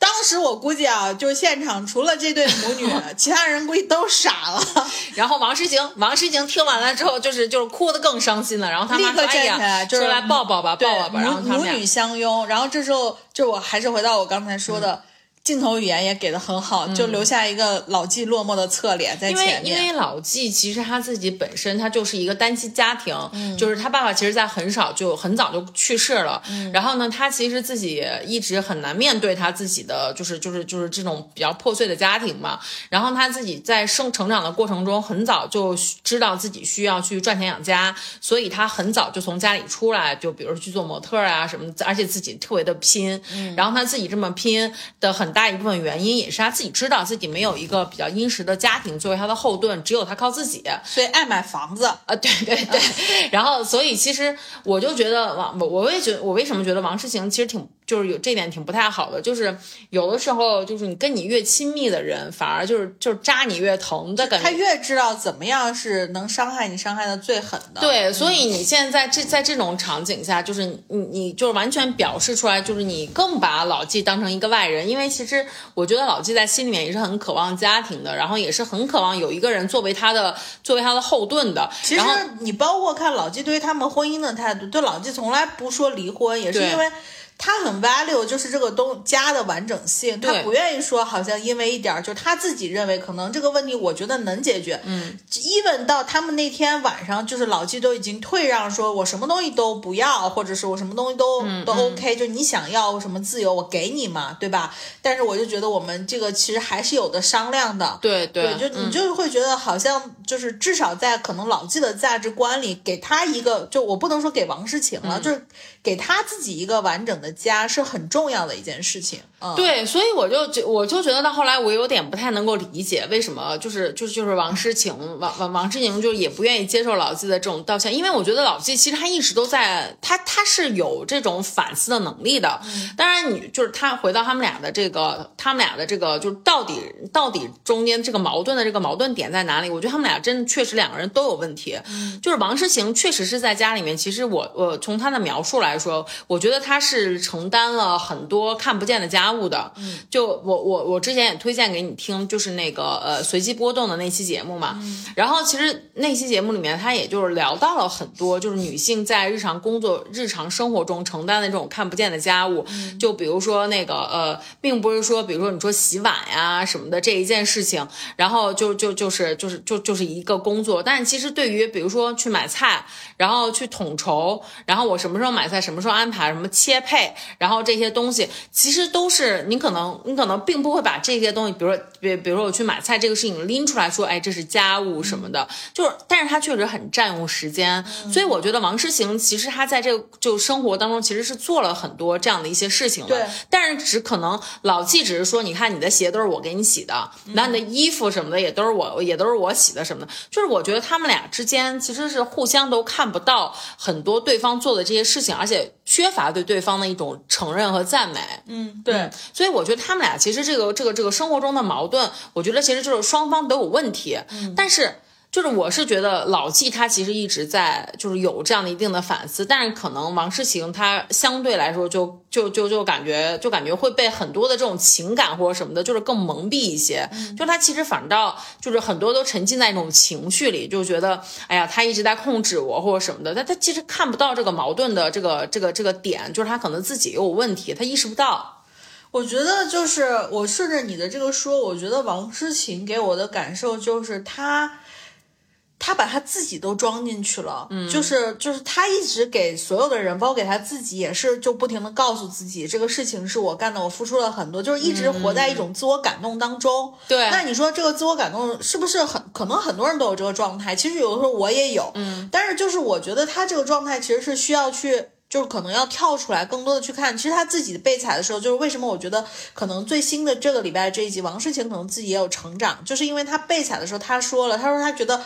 当时我估计啊，就现场除了这对母女，其他人估计都傻了，然后王诗晴，王诗晴听完了之后，就是就是哭得更伤心了。然后他妈说：“哎立刻站起来，就是说来抱抱吧，抱抱吧。”然后母女相拥。然后这时候，就我还是回到我刚才说的。镜头语言也给的很好，就留下一个老纪落寞的侧脸在前面。因为老纪其实他自己本身他就是一个单亲家庭，嗯。就是他爸爸其实在很少就很早就去世了，然后呢，他其实自己一直很难面对他自己的就是就是就是这种比较破碎的家庭嘛，然后他自己在生成长的过程中很早就知道自己需要去赚钱养家，所以他很早就从家里出来，就比如去做模特啊什么，而且自己特别的拼，然后他自己这么拼的很大一部分原因也是他自己知道自己没有一个比较殷实的家庭作为他的后盾，只有他靠自己。所以爱买房子，啊，对对对，然后所以其实我就觉得王，我我也觉得我为什么觉得王诗晴其实挺就是有这点挺不太好的，就是有的时候就是你跟你越亲密的人，反而就是就是扎你越疼的感觉他。越知道怎么样是能伤害你、伤害的最狠的。，对，所以你现在这在这种场景下，就是你你你就是完全表示出来，就是你更把老纪当成一个外人，因为其实我觉得老纪在心里面也是很渴望家庭的，然后也是很渴望有一个人作为他的作为他的后盾的。其实你包括看老纪对于他们婚姻的态度，对老纪从来不说离婚，也是因为。他很 value 就是这个东家的完整性，他不愿意说好像因为一点儿就是他自己认为可能这个问题，我觉得能解决。嗯，even 到他们那天晚上，就是老纪都已经退让，说我什么东西都不要，或者是我什么东西都、嗯都 OK，就你想要什么自由，我给你嘛，对吧？但是我就觉得我们这个其实还是有的商量的。对对，就你就是会觉得好像就是至少在可能老纪的价值观里，给他一个就我不能说给王诗晴了，就是给他自己一个完整的家是很重要的一件事情。嗯，对，所以我就觉我就觉得到后来我有点不太能够理解为什么就是就是就是王诗晴王王王诗晴就也不愿意接受老纪的这种道歉，因为我觉得老纪其实他一直都在他他是有这种反思的能力的。当然你就是他回到他们俩的这个他们俩的这个就是到底到底中间这个矛盾的这个矛盾点在哪里？我觉得他们俩真的确实两个人都有问题。就是王诗晴确实是在家里面，其实我我从她的描述来说，我觉得她是承担了很多看不见的家务的。嗯，就我我我之前也推荐给你听，就是那个呃随机波动的那期节目嘛。然后其实那期节目里面，他也就是聊到了很多，就是女性在日常工作、日常生活中承担的这种看不见的家务。就比如说那个呃，并不是说，比如说你说洗碗呀什么的这一件事情，然后就就就是就是就就是一个工作，但是其实对于比如说去买菜，然后去统筹，然后我什么时候买菜，什么时候安排，什么切配，然后这些东西，其实都是你可能你可能并不会把这些东西，比如说比比如说我去买菜这个事情拎出来说，哎，这是家务什么的，就是，但是它确实很占用时间，所以我觉得王诗晴其实他在这个就生活当中其实是做了很多这样的一些事情的，对。但是只可能老纪只是说，你看你的鞋都是我给你洗的，然后你的衣服什么的也都是我也都是我洗的什么的，就是我觉得他们俩之间其实是互相都看不到很多对方做的这些事情，而且缺乏对对方的一种承认和赞美。嗯，对，所以我觉得他们俩其实这个这个这个生活中的矛盾，我觉得其实就是双方都有问题，嗯但是。就是我是觉得老纪他其实一直在就是有这样的一定的反思，但是可能王诗晴她相对来说就就就就感觉就感觉会被很多的这种情感或者什么的，就是更蒙蔽一些。就他其实反倒就是很多都沉浸在一种情绪里，就觉得哎呀他一直在控制我或者什么的，但他其实看不到这个矛盾的这个这个这个点，就是他可能自己也有问题，他意识不到。我觉得就是我顺着你的这个说，我觉得王诗晴给我的感受就是她。他把他自己都装进去了，嗯，就是就是他一直给所有的人，包括给他自己，也是就不停的告诉自己，这个事情是我干的，我付出了很多，就是一直活在一种自我感动当中。对，那你说这个自我感动是不是很可能很多人都有这个状态？其实有的时候我也有，嗯，但是就是我觉得他这个状态其实是需要去。就是可能要跳出来，更多的去看，其实他自己被踩的时候，就是为什么我觉得可能最新的这个礼拜这一集，王诗晴可能自己也有成长，就是因为他被踩的时候，他说了，他说他觉得。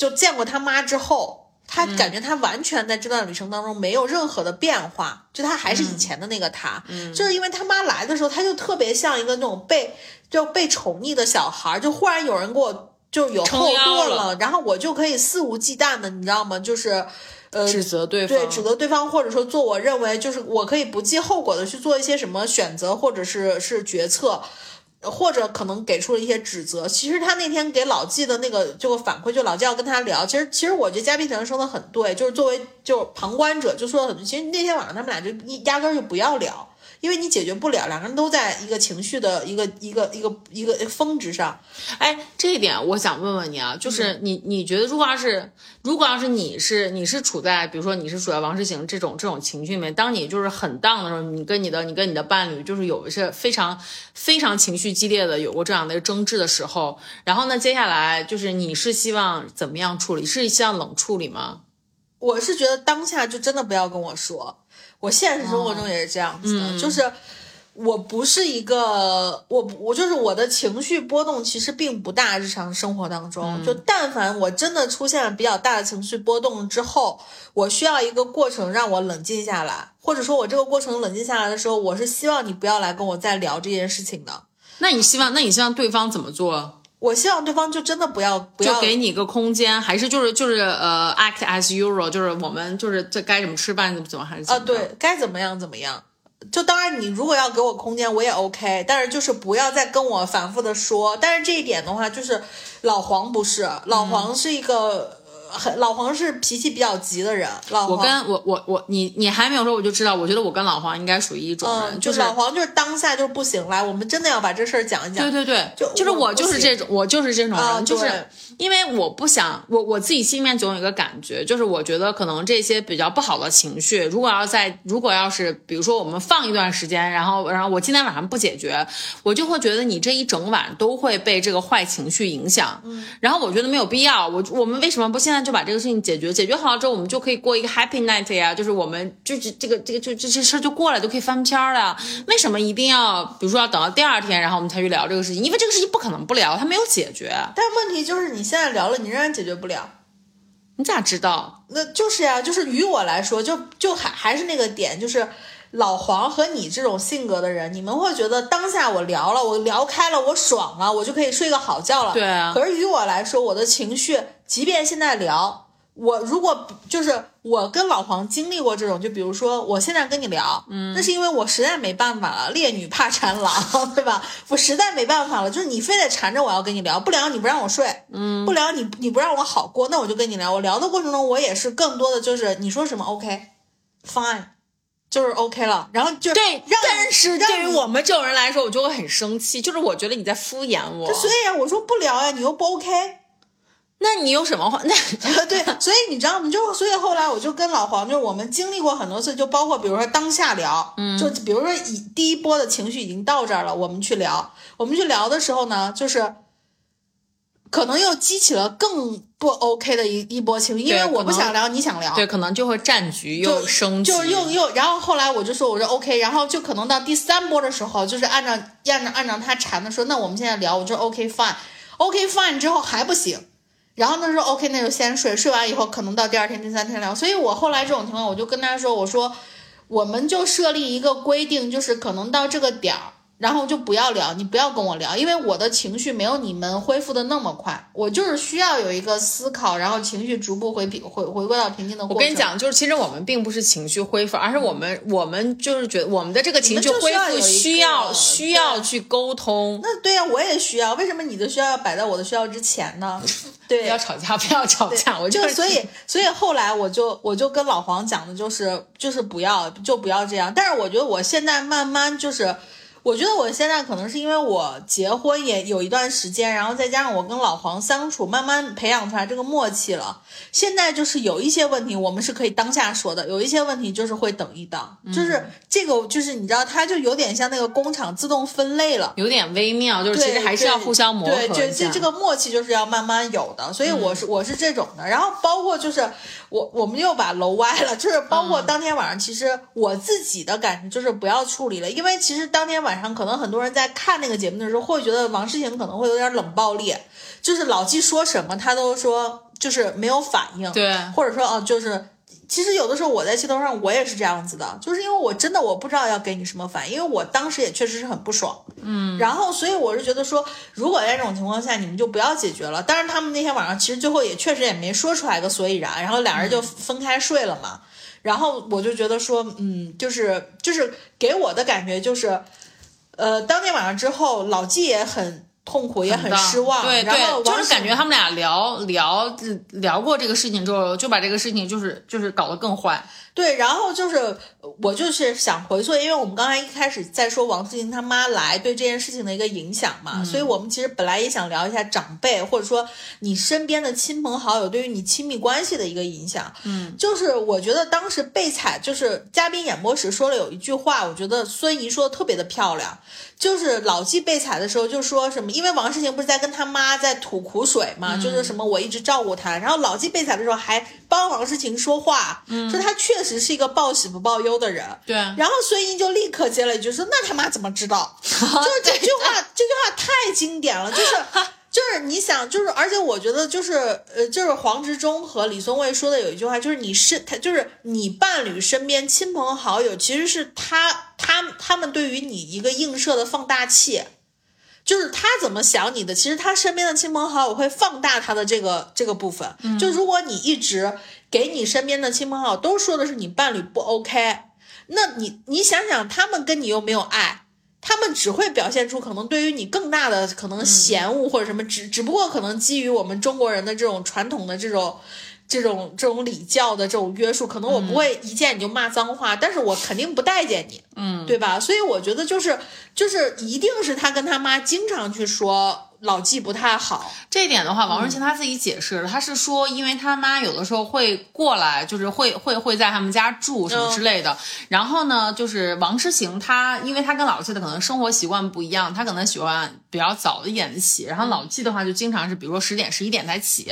就见过他妈之后，他感觉他完全在这段旅程当中没有任何的变化，就他还是以前的那个他，就是因为他妈来的时候，他就特别像一个那种被就被宠溺的小孩，就忽然有人给我就有后盾了，然后我就可以肆无忌惮的，你知道吗？就是呃指责对方，对指责对方，或者说做我认为就是我可以不计后果的去做一些什么选择，或者是是决策。或者可能给出了一些指责。其实他那天给老纪的那个就反馈，就老纪要跟他聊。其实其实我觉得嘉宾可能说的很对，就是作为就是旁观者就说很。其实那天晚上他们俩就压根就不要聊。因为你解决不了，两个人都在一个情绪的一个一个一个一个峰值上。哎，这一点我想问问你啊，就是你你觉得，如果要是如果要是你是你是处在比如说你是处在王诗行这种这种情绪里面，当你就是很荡的时候，你跟你的你跟你的伴侣就是有一些非常非常情绪激烈的有过这样的一个争执的时候，然后呢，接下来就是你是希望怎么样处理？是希望冷处理吗？我是觉得当下就真的不要跟我说。我现实生活中也是这样子的，就是我不是一个我我就是我的情绪波动其实并不大，日常生活当中，就但凡我真的出现了比较大的情绪波动之后，我需要一个过程让我冷静下来，或者说我这个过程冷静下来的时候，我是希望你不要来跟我再聊这件事情的。那你希望那你希望对方怎么做？我希望对方就真的不要不要就给你一个空间，还是就是就是呃，act as usual，就是我们就是这该怎么吃饭怎么怎么还是啊，对，该怎么样怎么样。就当然你如果要给我空间，我也 OK，但是就是不要再跟我反复的说。但是这一点的话，就是老黄不是老黄是一个很老黄是脾气比较急的人，老黄我跟我我我你你还没有说我就知道，我觉得我跟老黄应该属于一种人，嗯，就老黄就是当下就是不行，来，我们真的要把这事儿讲一讲。对对对，就就是我就是这种，我就是这种人，就是因为我不想我我自己心里面总有一个感觉，就是我觉得可能这些比较不好的情绪，如果要在如果要是比如说我们放一段时间，然后然后我今天晚上不解决，我就会觉得你这一整晚都会被这个坏情绪影响，嗯，然后我觉得没有必要，我我们为什么不现在就把这个事情解决？解决好了之后，我们就可以过一个 happy night 呀，就是我们就是这个这个就这些事儿就过了，就可以翻篇儿了。为什么一定要比如说要等到第二天，然后我们才去聊这个事情？因为这个事情不可能不聊，它没有解决。但问题就是你现在聊了，你仍然解决不了。你咋知道？那就是呀，就是于我来说，就就还还是那个点，就是老黄和你这种性格的人，你们会觉得当下我聊了，我聊开了，我爽了，我就可以睡个好觉了。对啊可是于我来说，我的情绪，即便现在聊，我如果就是我跟老黄经历过这种，就比如说我现在跟你聊，嗯，那是因为我实在没办法了，烈女怕缠郎，对吧？我实在没办法了，就是你非得缠着我要跟你聊，不聊你不让我睡，嗯，不聊你你不让我好过，那我就跟你聊。我聊的过程中，我也是更多的就是你说什么 OK，fine，就是 OK 了，然后就对，让但是对于我们这种人来说，我就会很生气，就是我觉得你在敷衍我。所以啊，我说不聊呀，你又不 OK。那你有什么话？那 对，所以你知道吗？就所以后来我就跟老黄，就是我们经历过很多次，就包括比如说当下聊，嗯，就比如说以第一波的情绪已经到这儿了，我们去聊，我们去聊的时候呢，就是可能又激起了更不 OK 的一一波情绪，因为我不想聊，你想聊，对，可能就会战局又升级，就是又又，然后后来我就说，我说 OK，然后就可能到第三波的时候，就是按照按照按照他缠的说，那我们现在聊，我就 OK fine，OK fine 之后还不行，然后他说 OK，那就先睡，睡完以后可能到第二天、第三天聊。所以我后来这种情况，我就跟他说，我说我们就设立一个规定，就是可能到这个点儿。然后就不要聊，你不要跟我聊，因为我的情绪没有你们恢复的那么快，我就是需要有一个思考，然后情绪逐步回平回回归到平静的过程。我跟你，讲，就是其实我们并不是情绪恢复，而是我们我们就是觉得我们的这个情绪恢复需要需要需要去沟通，那对呀、我也需要。为什么你的需要要摆在我的需要之前呢？对，不要吵架，不要吵架，我就是所以，所以后来我就我就跟老黄讲的就是就是不要就不要这样。但是我觉得我现在慢慢就是。我觉得我现在可能是因为我结婚也有一段时间，然后再加上我跟老黄相处，慢慢培养出来这个默契了。现在就是有一些问题我们是可以当下说的，有一些问题就是会等一等，就是这个就是你知道，它就有点像那个工厂自动分类了。有点微妙，就是其实还是要互相磨合对，一下这这这个默契就是要慢慢有的，所以我是、我是这种的。然后包括就是我我们又把楼歪了，就是包括当天晚上，其实我自己的感觉就是不要处理了，因为其实当天晚上可能很多人在看那个节目的时候会觉得王诗晴可能会有点冷暴力，就是老纪说什么他都说就是没有反应，对或者说哦、就是。其实有的时候我在气头上，我也是这样子的，就是因为我真的我不知道要给你什么反应，因为我当时也确实是很不爽，嗯，然后所以我是觉得说，如果在这种情况下，你们就不要解决了。当然，他们那天晚上其实最后也确实也没说出来个所以然，然后俩人就分开睡了嘛。然后我就觉得说，嗯，就是就是给我的感觉就是，呃，当天晚上之后，老纪也很痛苦，也很失望，对然后对，就是感觉他们俩聊聊聊过这个事情之后，就把这个事情就是就是搞得更坏。对，然后就是我就是想回溯，因为我们刚才一开始在说王思琴他妈来对这件事情的一个影响嘛，所以我们其实本来也想聊一下长辈或者说你身边的亲朋好友对于你亲密关系的一个影响。嗯，就是我觉得当时被采就是嘉宾演播时说了有一句话，我觉得孙怡说的特别的漂亮，就是老纪被采的时候就说什么，因为王诗晴不是在跟他妈在吐苦水嘛，就是什么我一直照顾他，然后老纪被采的时候还帮王诗晴说话，说他确实是一个报喜不报忧的人。对，然后孙怡就立刻接了一句说：“那他妈怎么知道？” 就是这句话，这句话太经典了，就是。就是你想，就是而且我觉得就是呃，就是黄执中和李松蔚说的有一句话，就是你是他，就是你伴侣身边亲朋好友，其实是他他他们对于你一个映射的放大器，就是他怎么想你的，其实他身边的亲朋好友会放大他的这个这个部分。就如果你一直给你身边的亲朋好友都说的是你伴侣不 OK，那你你想想，他们跟你又没有爱。他们只会表现出可能对于你更大的可能嫌恶或者什么，只只不过可能基于我们中国人的这种传统的这种这种这种礼教的这种约束，可能我不会一见你就骂脏话，但是我肯定不待见你，嗯，对吧？所以我觉得就是就是一定是他跟他妈经常去说。老纪不太好，这一点的话，王诗晴他自己解释了，他是说，因为他妈有的时候会过来，就是会会会在他们家住什么之类的。然后呢，就是王诗晴他，因为他跟老纪的可能生活习惯不一样，他可能喜欢比较早一点的起，然后老纪的话就经常是比如说十点十一点才起。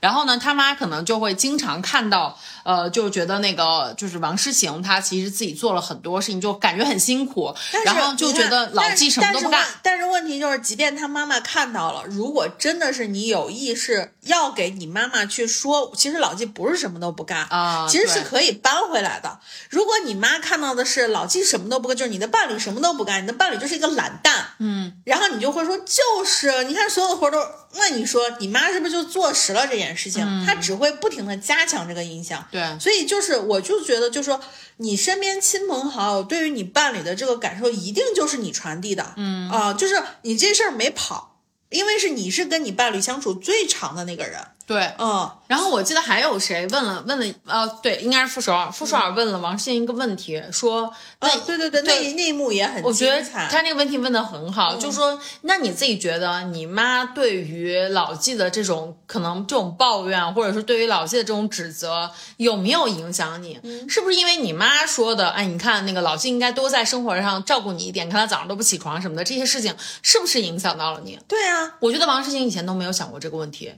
然后呢，他妈可能就会经常看到，呃，就觉得那个就是王诗晴她其实自己做了很多事情，就感觉很辛苦，然后就觉得老纪什么都不干。但是问题就是，即便他妈妈看。看到了，如果真的是你有意识要给你妈妈去说，其实老纪不是什么都不干啊，其实是可以搬回来的。如果你妈看到的是老纪什么都不干，就是你的伴侣什么都不干，你的伴侣就是一个懒蛋，嗯，然后你就会说，就是你看所有的活都，那你说你妈是不是就坐实了这件事情？她只会不停的加强这个印象，对，所以就是我就觉得，就是说你身边亲朋好友对于你伴侣的这个感受，一定就是你传递的，嗯。啊，就是你这事儿没跑。因为是你是跟你伴侣相处最长的那个人。对，嗯，然后我记得还有谁问了问了，呃，对，应该是傅首尔，傅首尔问了王诗欣一个问题，说，那对对对，那那一幕也很，我觉得他那个问题问的很好，就是说，那你自己觉得你妈对于老纪的这种可能这种抱怨，或者说对于老纪的这种指责，有没有影响你？是不是因为你妈说的？哎，你看那个老纪应该多在生活上照顾你一点，看他早上都不起床什么的，这些事情是不是影响到了你？对啊，我觉得王诗欣以前都没有想过这个问题。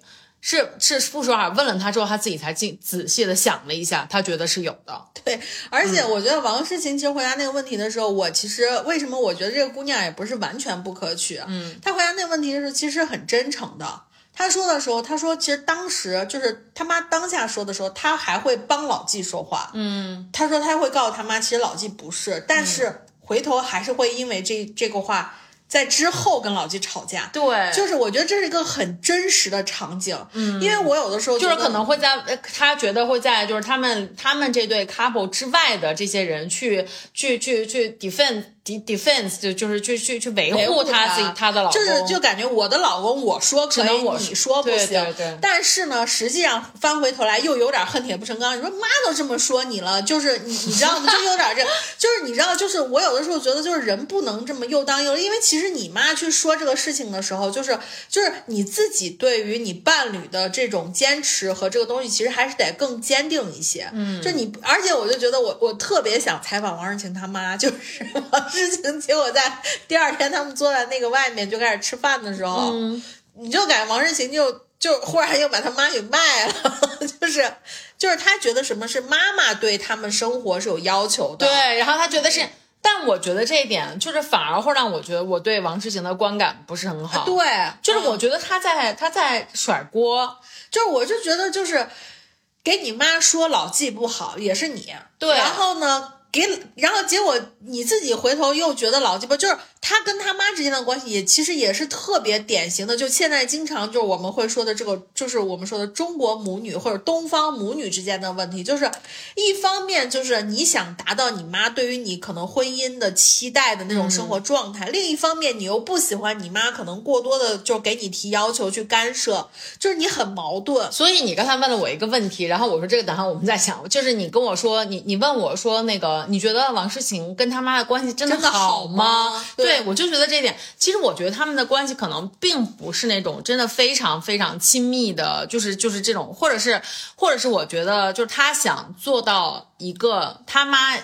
是是，傅首尔问了他之后，他自己才进仔细的想了一下，他觉得是有的。对，而且我觉得王诗晴其实回答那个问题的时候，我其实为什么我觉得这个姑娘也不是完全不可取。嗯，她回答那个问题的时候，其实很真诚的。她说的时候，她说其实当时就是他妈当下说的时候，她还会帮老纪说话。嗯，她说她会告诉他妈，其实老纪不是，但是回头还是会因为这这个话。在之后跟老纪吵架，对，就是我觉得这是一个很真实的场景，嗯，因为我有的时候就是可能会在他觉得会在就是他们他们这对 couple 之外的这些人去去去去 defend。Defense 就就是去去去维护他自己他的老公，就是就感觉我的老公我说可以，你说不行。对对。但是呢，实际上翻回头来又有点恨铁不成钢。你说妈都这么说你了，就是你你知道吗？就有点这，就是你知道，就是我有的时候觉得，就是人不能这么又当又，因为其实你妈去说这个事情的时候，就是就是你自己对于你伴侣的这种坚持和这个东西，其实还是得更坚定一些。嗯。就你，而且我就觉得我我特别想采访王世晴他妈，就是。事情，结果在第二天，他们坐在那个外面就开始吃饭的时候，你就感觉王世晴就就忽然又把他妈给卖了，就是就是他觉得什么是妈妈对他们生活是有要求的，对，然后他觉得是，但我觉得这一点就是反而会让我觉得我对王诗晴的观感不是很好，对，就是我觉得他在他在甩锅，就是我就觉得就是给你妈说老纪不好也是你，对，然后呢？给，然后结果你自己回头又觉得老鸡巴，就是他跟他妈之间的关系也其实也是特别典型的，就现在经常就是我们会说的这个，就是我们说的中国母女或者东方母女之间的问题，就是一方面就是你想达到你妈对于你可能婚姻的期待的那种生活状态，另一方面你又不喜欢你妈可能过多的就给你提要求去干涉，就是你很矛盾。所以你刚才问了我一个问题，然后我说这个等下我们再想，就是你跟我说你你问我说那个。你觉得王诗晴跟他妈的关系真的好吗？对我就觉得这点，其实我觉得他们的关系可能并不是那种真的非常非常亲密的，就是就是这种，或者是或者是我觉得就是他想做到一个他妈，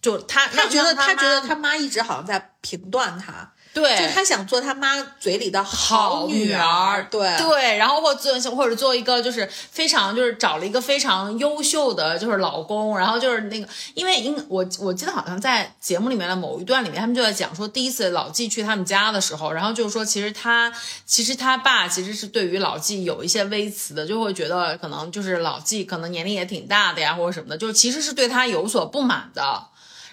就他他觉得他觉得他妈一直好像在评断他。对，就他想做他妈嘴里的好女儿，对。对，然后或做或者做一个就是非常就是找了一个非常优秀的就是老公，然后就是那个，因为因我我记得好像在节目里面的某一段里面，他们就在讲说第一次老纪去他们家的时候，然后就是说其实他其实他爸其实是对于老纪有一些微词的，就会觉得可能就是老纪可能年龄也挺大的呀或者什么的，就是其实是对他有所不满的。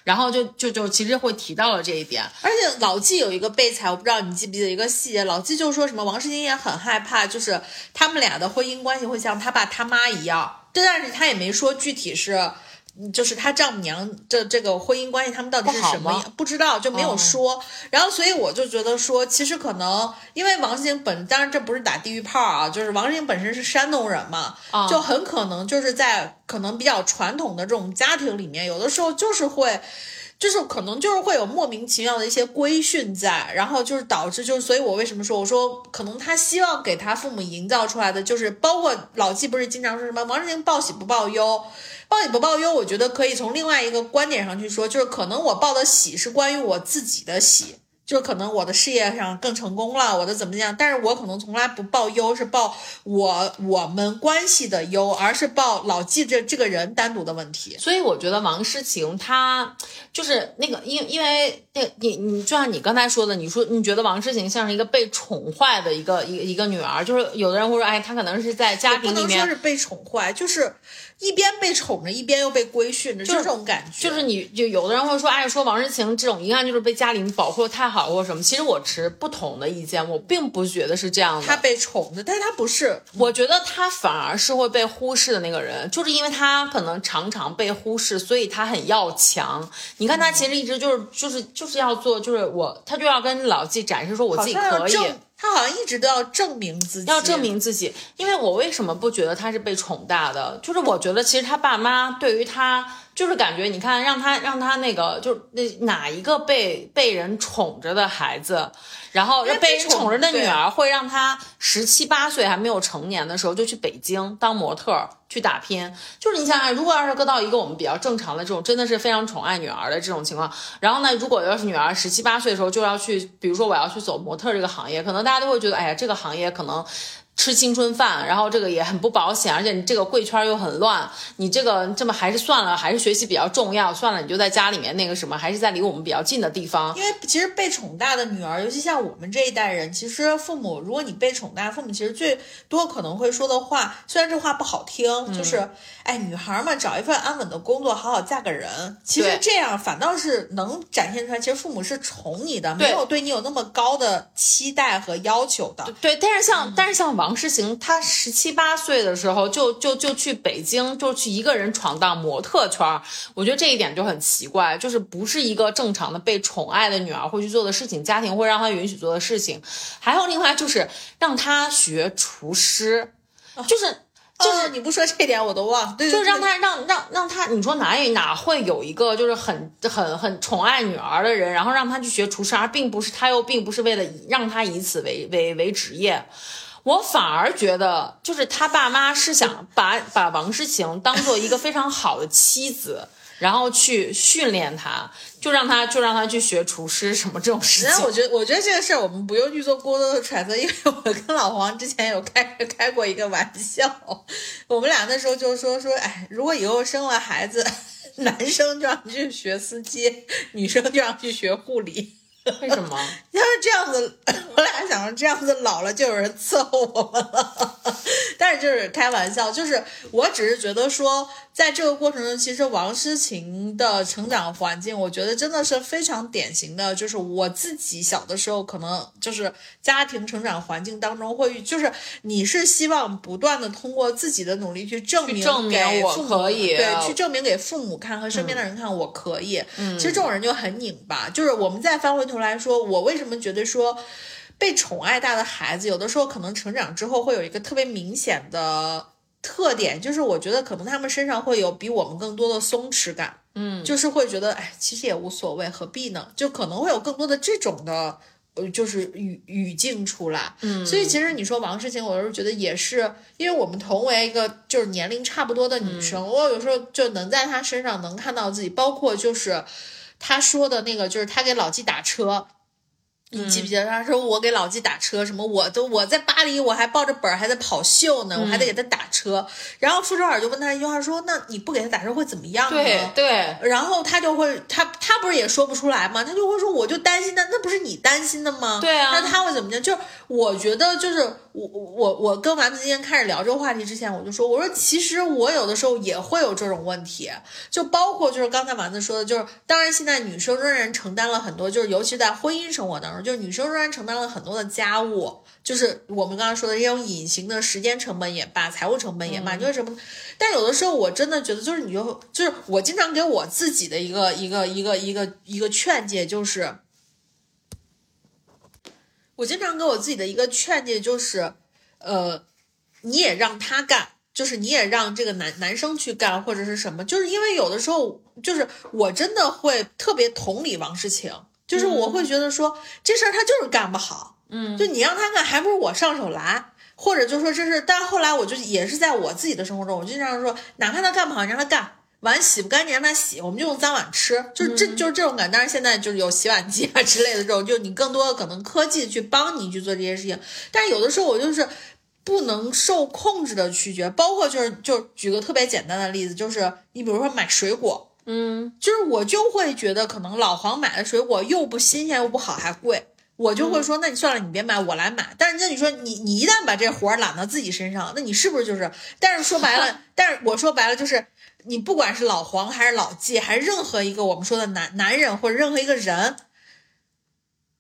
然后就就就其实会提到了这一点，而且老纪有一个备采，我不知道你记不记得一个细节，老纪就说什么王世清也很害怕，就是他们俩的婚姻关系会像他爸他妈一样，但是他也没说具体是就是他丈母娘的这个婚姻关系，他们到底是什么不？不知道就没有哦说。然后所以我就觉得说，其实可能因为王诗晴本，当然这不是打地域炮啊，就是王诗晴本身是山东人嘛，啊就很可能就是在可能比较传统的这种家庭里面，有的时候就是会。就是可能就是会有莫名其妙的一些规训在，然后就是导致就是，所以我为什么说我说可能他希望给他父母营造出来的就是，包括老纪不是经常说什么王志宁报喜不报忧，报喜不报忧，我觉得可以从另外一个观点上去说，就是可能我报的喜是关于我自己的喜，就可能我的事业上更成功了，我的怎么样，但是我可能从来不报忧，是报我我们关系的忧，而是报老记着这个人单独的问题。所以我觉得王诗晴她就是那个，因因为那你你就像你刚才说的，你说你觉得王诗晴像是一个被宠坏的一个一个一个女儿，就是有的人会说，哎，她可能是在家里面不能说是被宠坏，就是一边被宠着，一边又被规训着，就这种感觉。就是你就有的人会说，哎，说王诗晴这种一看就是被家里保护的太好或者什么。其实我持不同的意见，我并不觉得是这样的。她被宠着，但是他不是。我觉得她反而是会被忽视的那个人，就是因为她可能常常被忽视，所以她很要强。你看她其实一直就是就是就是要做，就是我他就要跟老纪展示说我自己可以。他好像一直都要证明自己，要证明自己，因为我为什么不觉得他是被宠大的？就是我觉得其实他爸妈对于他，就是感觉你看让他让他那个，就那哪一个被被人宠着的孩子，然后被人宠着的女儿，会让他十七八岁还没有成年的时候就去北京当模特儿去打拼。就是你想想，如果要是搁到一个我们比较正常的这种，真的是非常宠爱女儿的这种情况，然后呢，如果要是女儿十七八岁的时候就要去，比如说我要去走模特这个行业，可能大家都会觉得，哎呀，这个行业可能。吃青春饭，然后这个也很不保险，而且你这个贵圈又很乱，你这个这么还是算了，还是学习比较重要，算了，你就在家里面那个什么，还是在离我们比较近的地方。因为其实被宠大的女儿，尤其像我们这一代人，其实父母，如果你被宠大，父母其实最多可能会说的话，虽然这话不好听，嗯就是，哎，女孩嘛，找一份安稳的工作，好好嫁个人。其实这样反倒是能展现出来，其实父母是宠你的，没有对你有那么高的期待和要求的。对，但是像、但是像王诗行，她十七八岁的时候就就就去北京，就去一个人闯荡模特圈儿，我觉得这一点就很奇怪，就是不是一个正常的被宠爱的女儿会去做的事情，家庭会让她允许做的事情。还有另外就是让她学厨师，就是。就是、你不说这点我都忘了，对，就是让他让让让他，你说哪有哪会有一个就是很很很宠爱女儿的人，然后让他去学厨师，而并不是他又并不是为了让他以此为为为职业。我反而觉得，就是他爸妈是想把把王诗晴当做一个非常好的妻子，然后去训练他，就让他就让他去学厨师什么这种事情。然后我觉得，我觉得这个事儿我们不用去做过多的揣测，因为我跟老黄之前有开开过一个玩笑，我们俩那时候就说说，哎，如果以后生了孩子，男生就让去学司机，女生就让去学护理。为什么？要是这样子，我俩想着这样子老了就有人伺候我们了。但是就是开玩笑，就是我只是觉得说，在这个过程中，其实王诗晴的成长环境，我觉得真的是非常典型的，就是我自己小的时候，可能就是家庭成长环境当中会，就是你是希望不断的通过自己的努力去证明去证明我给父母可以对，去证明给父母看和身边的人看我可以。嗯其实这种人就很拧巴，就是我们再翻回头来说，我为什么觉得说。被宠爱大的孩子，有的时候可能成长之后会有一个特别明显的特点，就是我觉得可能他们身上会有比我们更多的松弛感，嗯，就是会觉得哎，其实也无所谓，何必呢？就可能会有更多的这种的。呃，就是语语境出来，嗯，所以其实你说王诗晴，我是觉得也是，因为我们同为一个就是年龄差不多的女生，我有时候就能在她身上能看到自己，包括就是她说的那个，就是她给老纪打车，你记不记得他说我给老纪打车，什么我都我在巴黎我还抱着本儿还在跑秀呢，我还得给他打车。然后傅首尔就问他一句话说：“那你不给他打车会怎么样呢？”对对，然后他就会，他他不是也说不出来吗？他就会说，我就担心他，那不是你担心的吗？对啊那他会怎么样？就是我觉得，就是我我我跟丸子今天开始聊这个话题之前，我就说，我说其实我有的时候也会有这种问题，就包括就是刚才丸子说的，就是当然现在女生仍然承担了很多，就是尤其在婚姻生活当中，就是女生仍然承担了很多的家务，就是我们刚刚说的这种隐形的时间成本也罢，财务成本也罢，就是什么？但有的时候我真的觉得，就是你就就是我经常给我自己的一个一个一个一个一个劝诫，就是我经常给我自己的一个劝诫就是，呃，你也让他干。就是你也让这个男男生去干或者是什么，就是因为有的时候，就是我真的会特别同理王诗晴，就是我会觉得说、这事儿他就是干不好，嗯，就你让他干，还不如我上手来，或者就说这是，但后来我就也是在我自己的生活中，我就经常说，哪怕他干不好，你让他干。碗洗不干净让他洗，我们就用脏碗吃，就是这、就是这种感。当然现在就是有洗碗机啊之类的这种，就你更多的可能科技去帮你去做这些事情，但是有的时候我就是不能受控制的拒绝，包括就是就举个特别简单的例子，就是你比如说买水果，嗯，就是我就会觉得可能老黄买的水果又不新鲜又不好还贵，我就会说那你算了，你别买，我来买。但是那你说你你一旦把这活儿揽到自己身上，那你是不是就是？但是说白了，但是我说白了就是。你不管是老黄还是老纪，还是任何一个我们说的男男人或者任何一个人，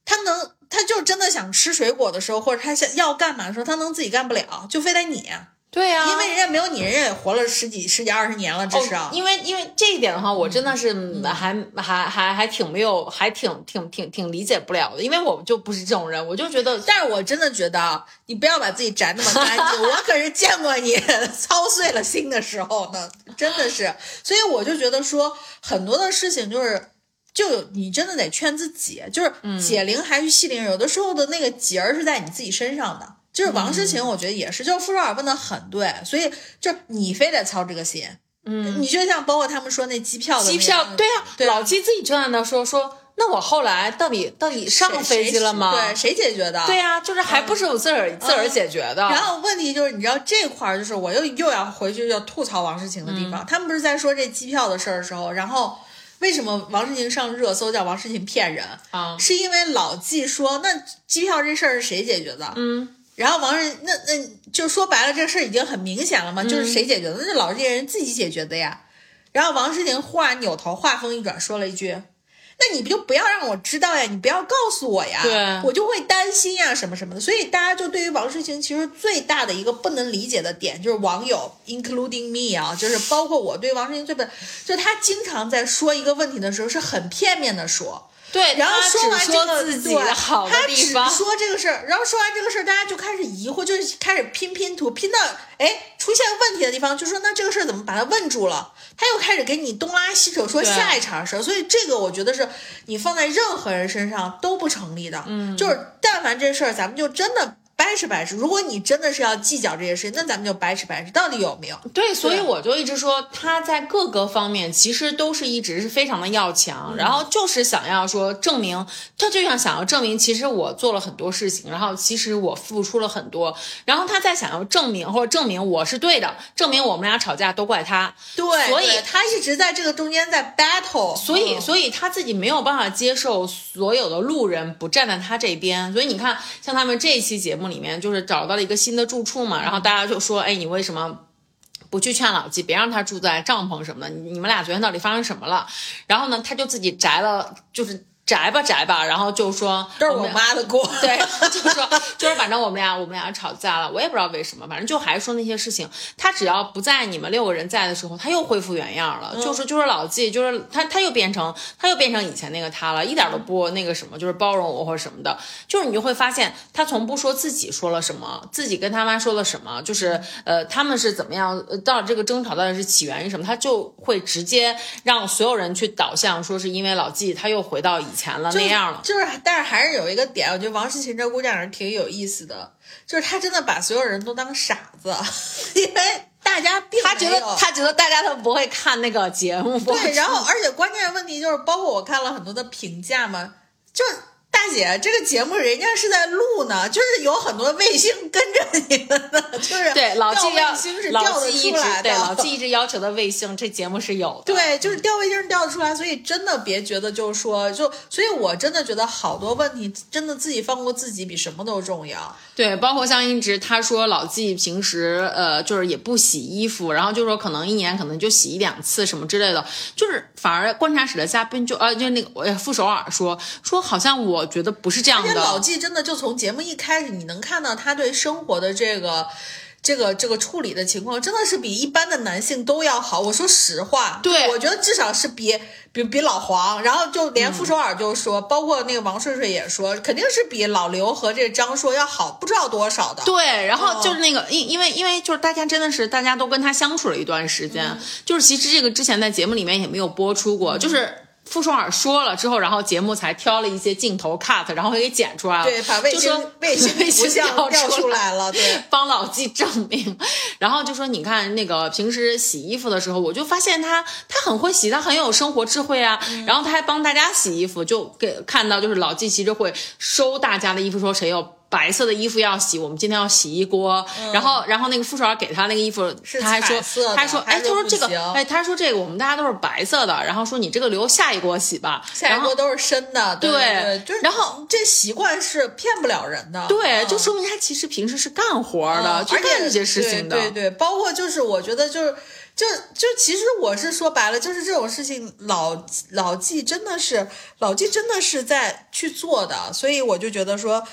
他能，他就真的想吃水果的时候，或者他想要干嘛的时候，他能自己干不了，就非得你，对呀、因为人家没有你，人家也活了十几、十几二十年了，至少。哦，因为因为这一点的话，我真的是还、还还还挺没有，还挺挺挺挺理解不了的，因为我就不是这种人，我就觉得。但是我真的觉得啊，你不要把自己宅那么干净。我可是见过你 操碎了心的时候呢，真的是。所以我就觉得说，很多的事情就是，就你真的得劝自己，就是解铃还须系铃人，有的时候的那个结儿是在你自己身上的。就是王诗晴，我觉得也是，就是傅首尔问的很对，所以就你非得操这个心。嗯，你就像包括他们说那机票的机票，对呀、对啊老纪自己就在那说说，那我后来到底到底上飞机了吗？对，谁解决的？对呀、就是还不是我自个儿、自个儿解决的。然后问题就是，你知道这块儿就是我又又要回去要吐槽王诗晴的地方。他们不是在说这机票的事儿的时候，然后为什么王诗晴上热搜叫王诗晴骗人？啊，是因为老纪说那机票这事儿是谁解决的？嗯，然后王诗那那就说白了，这事儿已经很明显了嘛，就是谁解决的？那是老这些人自己解决的呀。然后王诗晴忽然扭头，话锋一转，说了一句。那你不就不要让我知道呀？你不要告诉我呀，对我就会担心呀，什么什么的。所以大家就对于王诗晴其实最大的一个不能理解的点，就是网友，including me 啊，就是包括我对王诗晴最不，就是他经常在说一个问题的时候是很片面的说，对，然后说完只这个自己对的好的他只地方，说这个事儿，然后说完这个事儿，大家就开始疑惑，就是开始拼拼图，拼到哎出现问题的地方，就说那这个事儿怎么把它问住了？他又开始给你东拉西扯说下一场事儿，所以这个我觉得是你放在任何人身上都不成立的。嗯，就是但凡这事儿，咱们就真的掰扯掰扯。如果你真的是要计较这些事情，那咱们就掰扯掰扯，到底有没有？对，所以我就一直说他在各个方面其实都是一直是非常的要强，然后就是想要说证明，他就想想要证明，其实我做了很多事情，然后其实我付出了很多，然后他在想要证明或者证明我是对的，证明我们俩吵架都怪他，对，所以他一直在这个中间在 battle，所以，嗯所以他自己没有办法接受所有的路人不站在他这边。所以你看，像他们这一期节目里面，就是找到了一个新的住处嘛，然后大家就说：“哎，你为什么？”不去劝老纪，别让他住在帐篷什么的。你你们俩昨天到底发生什么了？然后呢，他就自己宅了，就是宅吧宅吧，然后就说都是我妈的锅。对，就是说，就是反正我们俩我们俩吵架了，我也不知道为什么，反正就还说那些事情。他只要不在你们六个人在的时候，他又恢复原样了，就是就是老纪，就是他他又变成他又变成以前那个他了，一点都不那个什么，就是包容我或者什么的。就是你就会发现，他从不说自己说了什么，自己跟他妈说了什么，就是呃他们是怎么样，呃到这个争吵到底是起源于什么，他就会直接让所有人去导向，说是因为老纪他又回到以前了那样了。就是，但是还是有一个点，我觉得王诗琴这姑娘是挺有意思的，就是她真的把所有人都当傻子，因为大家并他觉得他觉得大家都不会看那个节目，对，然后而且关键问题就是，包括我看了很多的评价嘛，就是大姐这个节目人家是在录呢，就是有很多卫星跟着你们呢，就是对老纪卫星是调得老纪一直出来的，对老纪一直要求的卫星，这节目是有的。对，就是调卫星调得出来，所以真的别觉得就是说，就所以我真的觉得好多问题，真的自己放过自己比什么都重要。对，包括像一直他说老纪平时呃就是也不洗衣服，然后就说可能一年可能就洗一两次什么之类的，就是反而观察室的嘉宾就呃就那个我傅首尔说说好像我觉觉得不是这样的。而且老纪真的就从节目一开始，你能看到他对生活的这个。这个这个处理的情况真的是比一般的男性都要好。我说实话，对我觉得至少是比比比老黄，然后就连傅首尔就说，包括那个王睡睡也说，肯定是比老刘和这个张硕要好不知道多少的。对，然后就是那个因因为因为就是大家真的是大家都跟他相处了一段时间，就是其实这个之前在节目里面也没有播出过，就是。傅双尔说了之后，然后节目才挑了一些镜头 cut，然后给剪出来了。对，把卫星 卫星 卫星调出来了，对，帮老纪证明。然后就说，你看那个平时洗衣服的时候，我就发现他他很会洗，他很有生活智慧啊。然后他还帮大家洗衣服，就给看到就是老纪其实会收大家的衣服，说谁有。白色的衣服要洗，我们今天要洗一锅。然后，然后那个副手给他那个衣服，他还说，他还说，哎，他说这个，哎，他说这个我们大家都是白色的。然后说你这个留下一锅洗吧，下一锅都是深的。对对，就是。然后这习惯是骗不了人的。对，就说明他其实平时是干活的，去干这些事情的。对对，包括就是我觉得就是，就就其实我是说白了，就是这种事情老老纪真的是老纪真的是在去做的，所以我就觉得说。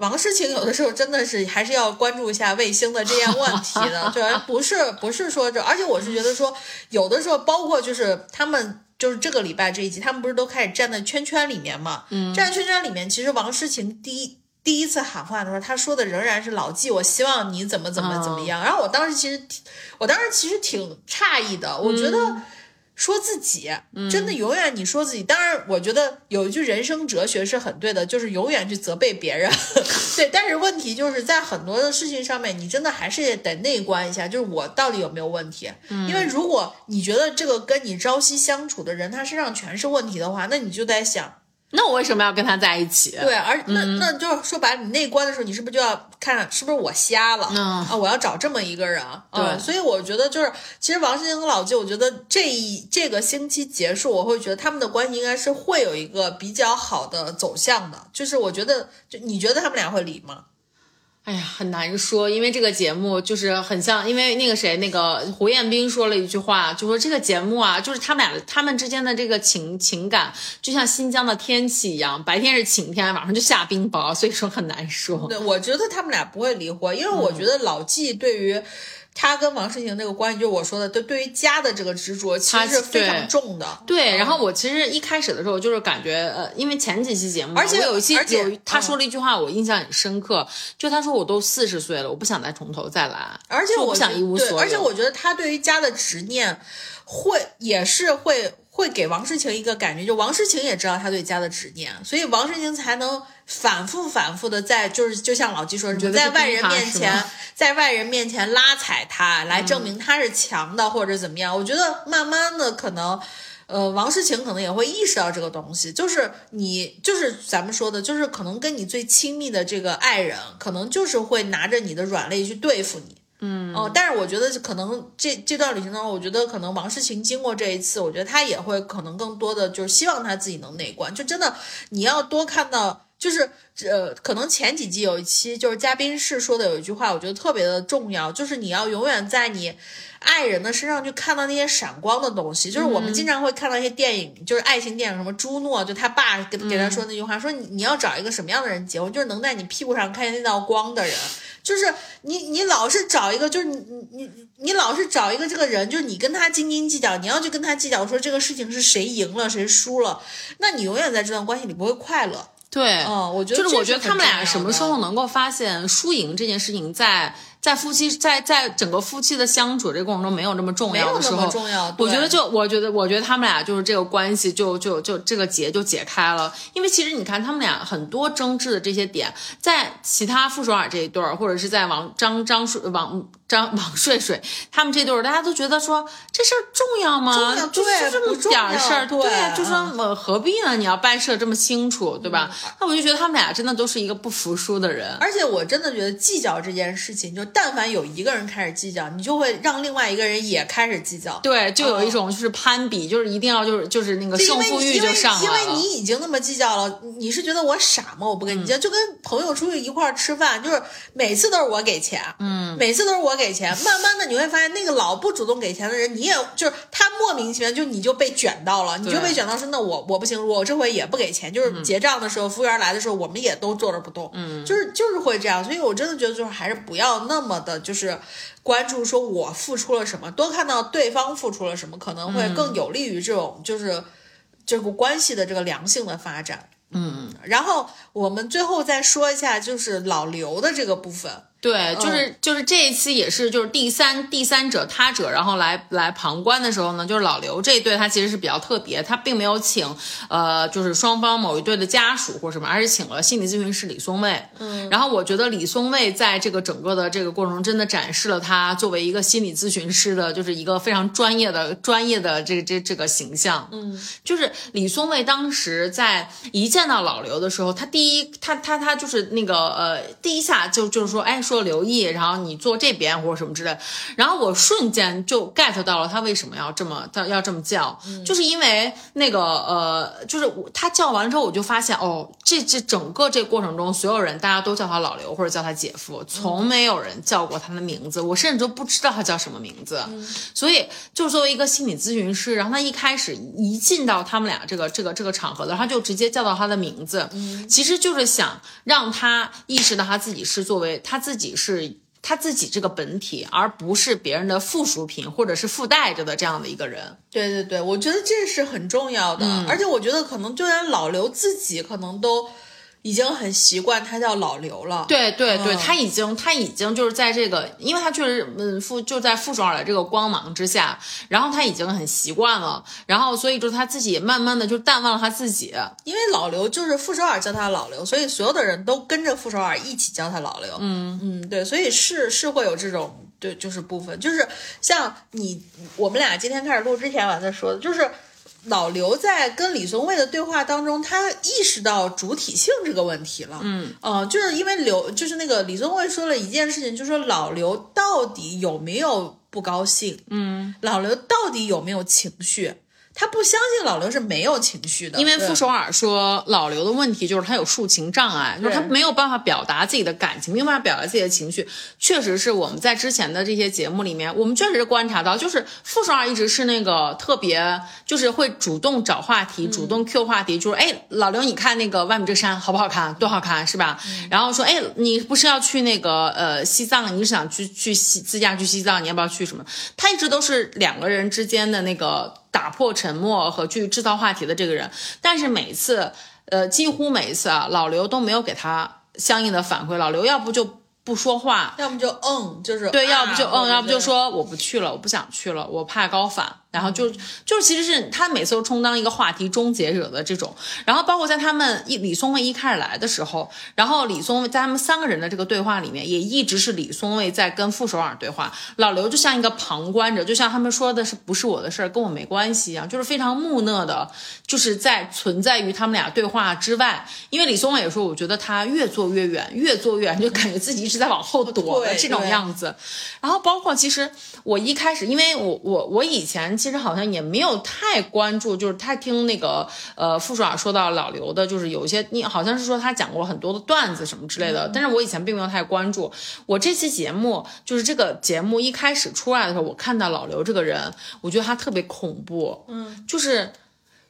王诗晴有的时候真的是还是要关注一下卫星的这样问题的，就不是不是说这，而且我是觉得说，有的时候包括就是他们就是这个礼拜这一集，他们不是都开始站在圈圈里面嘛？嗯，站在圈圈里面，其实王诗晴第一第一次喊话的时候，他说的仍然是老纪，我希望你怎么怎么怎么样。然后我当时其实，我当时其实挺诧异的，我觉得。说自己真的永远你说自己，当然我觉得有一句人生哲学是很对的，就是永远去责备别人。对，但是问题就是在很多的事情上面，你真的还是得内观一下，就是我到底有没有问题？因为如果你觉得这个跟你朝夕相处的人他身上全是问题的话，那你就在想。那我为什么要跟他在一起？对，而那那就是说白了，你内观的时候，你是不是就要看是不是我瞎了啊？我要找这么一个人。对，所以我觉得就是，其实王心凌和老纪，我觉得这一这个星期结束，我会觉得他们的关系应该是会有一个比较好的走向的。就是我觉得，就你觉得他们俩会离吗？哎呀，很难说，因为这个节目就是很像，因为那个谁，那个胡彦斌说了一句话，就说这个节目啊，就是他们俩他们之间的这个情情感，就像新疆的天气一样，白天是晴天，晚上就下冰雹，所以说很难说。对，我觉得他们俩不会离婚，因为我觉得老纪对于。他跟王诗晴那个关系，就是我说的，对对于家的这个执着，其实是非常重的。对，然后我其实一开始的时候就是感觉，呃，因为前几期节目，而且有一期有他说了一句话，我印象很深刻，就他说我都四十岁了，我不想再从头再来，而且我不想一无所有。而且我觉得他对于家的执念，会也是会。会给王诗晴一个感觉，就王诗晴也知道他对家的执念，所以王诗晴才能反复反复的在，就是就像老纪说，在外人面前，在外人面前拉踩他，来证明他是强的或者怎么样。我觉得慢慢的可能，呃，王诗晴可能也会意识到这个东西，就是你就是咱们说的，就是可能跟你最亲密的这个爱人，可能就是会拿着你的软肋去对付你。嗯。哦，但是我觉得可能这这段旅行当中，我觉得可能王诗晴经过这一次，我觉得她也会可能更多的就是希望她自己能内观，就真的你要多看到，就是呃，可能前几季有一期就是嘉宾室说的有一句话，我觉得特别的重要，就是你要永远在你爱人的身上去看到那些闪光的东西，就是我们经常会看到一些电影，就是爱情电影，什么朱诺就他爸给给他说那句话，说你你要找一个什么样的人结婚，就是能在你屁股上看见那道光的人。就是你，你老是找一个，就是你，你，你，你老是找一个这个人，就是你跟他斤斤计较，你要去跟他计较说这个事情是谁赢了谁输了，那你永远在这段关系里不会快乐。对，嗯，我觉得就是我觉得他们俩什么时候能够发现输赢这件事情在。在夫妻在在整个夫妻的相处这个过程中没有那么重要的时候，我觉得就我觉得我觉得他们俩就是这个关系就就就这个结就解开了，因为其实你看他们俩很多争执的这些点，在其他傅首尔这一对儿，或者是在王张张睡王张王睡睡他们这对儿，大家都觉得说这事儿重要吗？重要，就这么点儿事儿，对，就说我何必呢？你要掰扯这么清楚，对吧？那我就觉得他们俩真的都是一个不服输的人，而且我真的觉得计较这件事情就。但凡有一个人开始计较，你就会让另外一个人也开始计较。对，就有一种就是攀比，就是一定要就是就是那个胜负欲就上来了。因为你已经那么计较了，你是觉得我傻吗？我不跟你计较，就跟朋友出去一块儿吃饭，就是每次都是我给钱，嗯，每次都是我给钱。慢慢的你会发现，那个老不主动给钱的人，你也就是他莫名其妙就你就被卷到了，你就被卷到说那我我不行，我这回也不给钱。就是结账的时候，服务员来的时候，我们也都坐着不动，嗯，就是就是会这样。所以我真的觉得就是还是不要那么的，就是关注说我付出了什么，多看到对方付出了什么，可能会更有利于这种就是这个关系的这个良性的发展。嗯，然后我们最后再说一下，就是老刘的这个部分。对，就是就是这一期也是就是第三第三者他者，然后来来旁观的时候呢，就是老刘这一对他其实是比较特别，他并没有请呃就是双方某一对的家属或什么，而是请了心理咨询师李松蔚。嗯，然后我觉得李松蔚在这个整个的这个过程中，真的展示了他作为一个心理咨询师的，就是一个非常专业的专业的这这这个形象。嗯，就是李松蔚当时在一见到老刘的时候，他第一他他他就是那个呃第一下就就是说哎。说刘毅，然后你坐这边或者什么之类，然后我瞬间就 get 到了他为什么要这么他要这么叫，就是因为那个呃，就是他叫完了之后，我就发现哦，这这整个这过程中，所有人大家都叫他老刘或者叫他姐夫，从没有人叫过他的名字，我甚至都不知道他叫什么名字。所以，就作为一个心理咨询师，然后他一开始一进到他们俩这个这个这个场合的，他就直接叫到他的名字，其实就是想让他意识到他自己是作为他自己。己是他自己这个本体，而不是别人的附属品或者是附带着的这样的一个人。对对对，我觉得这是很重要的，而且我觉得可能就连老刘自己可能都。已经很习惯他叫老刘了，对对对，他已经他已经就是在这个，因为他确实嗯附就在傅首尔的这个光芒之下，然后他已经很习惯了，然后所以就他自己慢慢的就淡忘了他自己，因为老刘就是傅首尔叫他老刘，所以所有的人都跟着傅首尔一起叫他老刘，嗯。嗯，对，所以是是会有这种对就是部分，就是像你我们俩今天开始录之前我还在说的，就是。老刘在跟李松蔚的对话当中，他意识到主体性这个问题了。嗯，呃，就是因为刘，就是那个李松蔚说了一件事情，就说老刘到底有没有不高兴？嗯，老刘到底有没有情绪？他不相信老刘是没有情绪的，因为傅首尔说老刘的问题就是他有抒情障碍，就是他没有办法表达自己的感情，没有办法表达自己的情绪。确实是我们在之前的这些节目里面，我们确实观察到，就是傅首尔一直是那个特别，就是会主动找话题，主动 Q 话题，就是哎，老刘，你看那个外面这山好不好看？多好看，是吧？然后说，哎，你不是要去那个呃西藏？你是想去去西自驾去西藏？你要不要去什么？他一直都是两个人之间的那个。打破沉默和去制造话题的这个人，但是每次，呃，几乎每一次啊，老刘都没有给他相应的反馈。老刘要不就不说话，要么就嗯，就是对，要不就嗯，要不就说我不去了，我不想去了，我怕高反。然后就就其实是他每次都充当一个话题终结者的这种，然后包括在他们一李松蔚一开始来的时候，然后李松蔚在他们三个人的这个对话里面，也一直是李松蔚在跟傅首尔对话，老刘就像一个旁观者，就像他们说的是不是我的事儿，跟我没关系一样，就是非常木讷的，就是在存在于他们俩对话之外。因为李松蔚也说，我觉得他越坐越远，越坐越远，就感觉自己一直在往后躲的 这种样子。然后包括其实我一开始，因为我我我以前。其实好像也没有太关注，就是他听那个呃傅首尔说到老刘的，就是有一些你好像是说他讲过很多的段子什么之类的，但是我以前并没有太关注。我这期节目就是这个节目一开始出来的时候，我看到老刘这个人，我觉得他特别恐怖，嗯，就是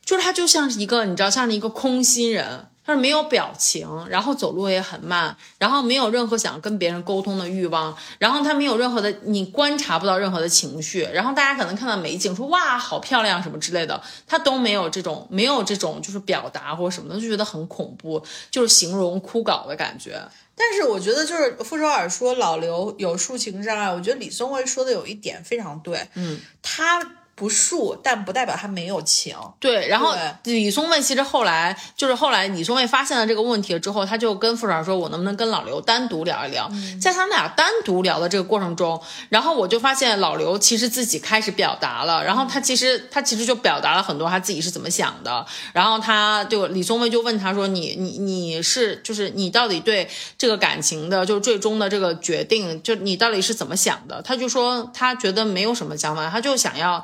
就是他就像是一个你知道像是一个空心人。他是没有表情，然后走路也很慢，然后没有任何想跟别人沟通的欲望，然后他没有任何的，你观察不到任何的情绪，然后大家可能看到美景说哇好漂亮什么之类的，他都没有这种没有这种就是表达或什么的，就觉得很恐怖，就是形容枯槁的感觉。但是我觉得就是傅首尔说老刘有抒情障碍，我觉得李松蔚说的有一点非常对，嗯，他。不恕，但不代表他没有情。对，然后李松蔚其实后来就是后来李松蔚发现了这个问题之后，他就跟傅少说：“我能不能跟老刘单独聊一聊？”在他们俩单独聊的这个过程中，然后我就发现老刘其实自己开始表达了，然后他其实他其实就表达了很多他自己是怎么想的，然后他就李松蔚就问他说：“你你你是就是你到底对这个感情的，就是最终的这个决定，就你到底是怎么想的？”他就说他觉得没有什么想法，他就想要。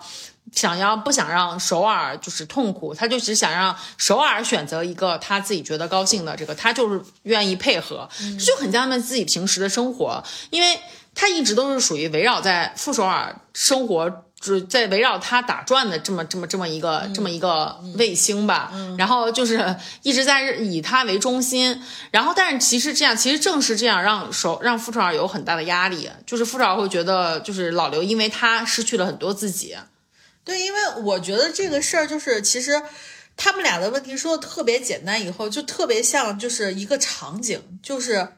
想要不想让首尔就是痛苦，他就只想让首尔选择一个他自己觉得高兴的这个，他就是愿意配合，这就很像他们自己平时的生活，因为他一直都是属于围绕在副首尔生活，就在围绕他打转的这么这么这么一个这么一个卫星吧，然后就是一直在以他为中心，然后但是其实这样，其实正是这样让首让副首尔有很大的压力，就是副首尔会觉得就是老刘因为他失去了很多自己。对，因为我觉得这个事儿就是，其实他们俩的问题说的特别简单，以后就特别像就是一个场景，就是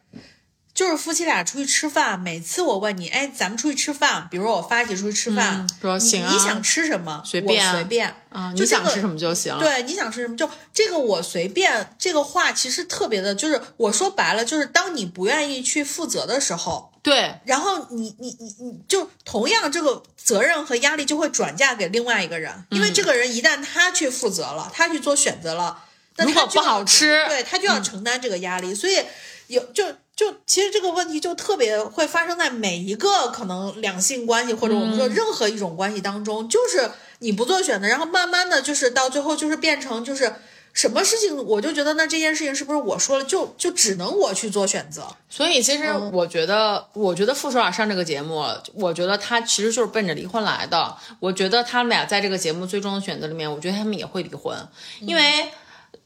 就是夫妻俩出去吃饭，每次我问你，哎，咱们出去吃饭，比如我发起出去吃饭，说行啊，你想吃什么？随便随便啊，你想吃什么就行。对，你想吃什么就这个我随便。这个话其实特别的，就是我说白了，就是当你不愿意去负责的时候。对，然后你你你你就同样这个责任和压力就会转嫁给另外一个人，因为这个人一旦他去负责了，他去做选择了，那他不好吃，对他就要承担这个压力。所以有就就其实这个问题就特别会发生在每一个可能两性关系或者我们说任何一种关系当中，就是你不做选择，然后慢慢的就是到最后就是变成就是。什么事情我就觉得那这件事情是不是我说了就就只能我去做选择？所以其实我觉得，我觉得傅首尔上这个节目，我觉得他其实就是奔着离婚来的。我觉得他们俩在这个节目最终的选择里面，我觉得他们也会离婚，因为。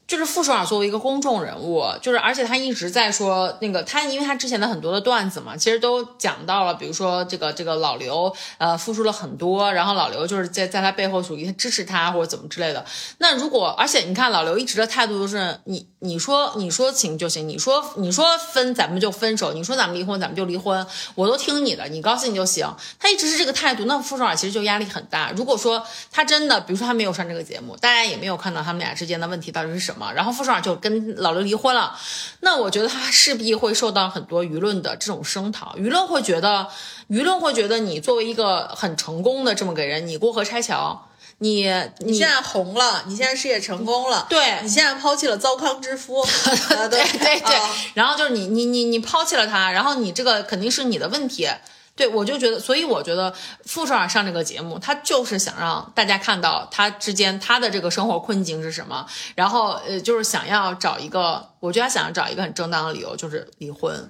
就是傅首尔作为一个公众人物，就是而且他一直在说那个他，因为他之前的很多的段子嘛，其实都讲到了，比如说这个这个老刘呃付出了很多，然后老刘就是在在他背后属于支持他或者怎么之类的。那如果而且你看老刘一直的态度都是你你说你说行就行，你说你说分咱们就分手，你说咱们离婚咱们就离婚，我都听你的，你高兴就行。他一直是这个态度，那傅首尔其实就压力很大。如果说他真的，比如说他没有上这个节目，大家也没有看到他们俩之间的问题到底是什么。然后傅首尔就跟老刘离婚了，那我觉得他势必会受到很多舆论的这种声讨，舆论会觉得，舆论会觉得你作为一个很成功的这么个人，你过河拆桥，你你现在红了，你现在事业成功了，对你现在抛弃了糟糠之夫，对对对，然后就是你你你你抛弃了他，然后你这个肯定是你的问题。对，我就觉得，所以我觉得傅首尔上这个节目，他就是想让大家看到他之间他的这个生活困境是什么，然后呃，就是想要找一个，我觉得他想要找一个很正当的理由，就是离婚。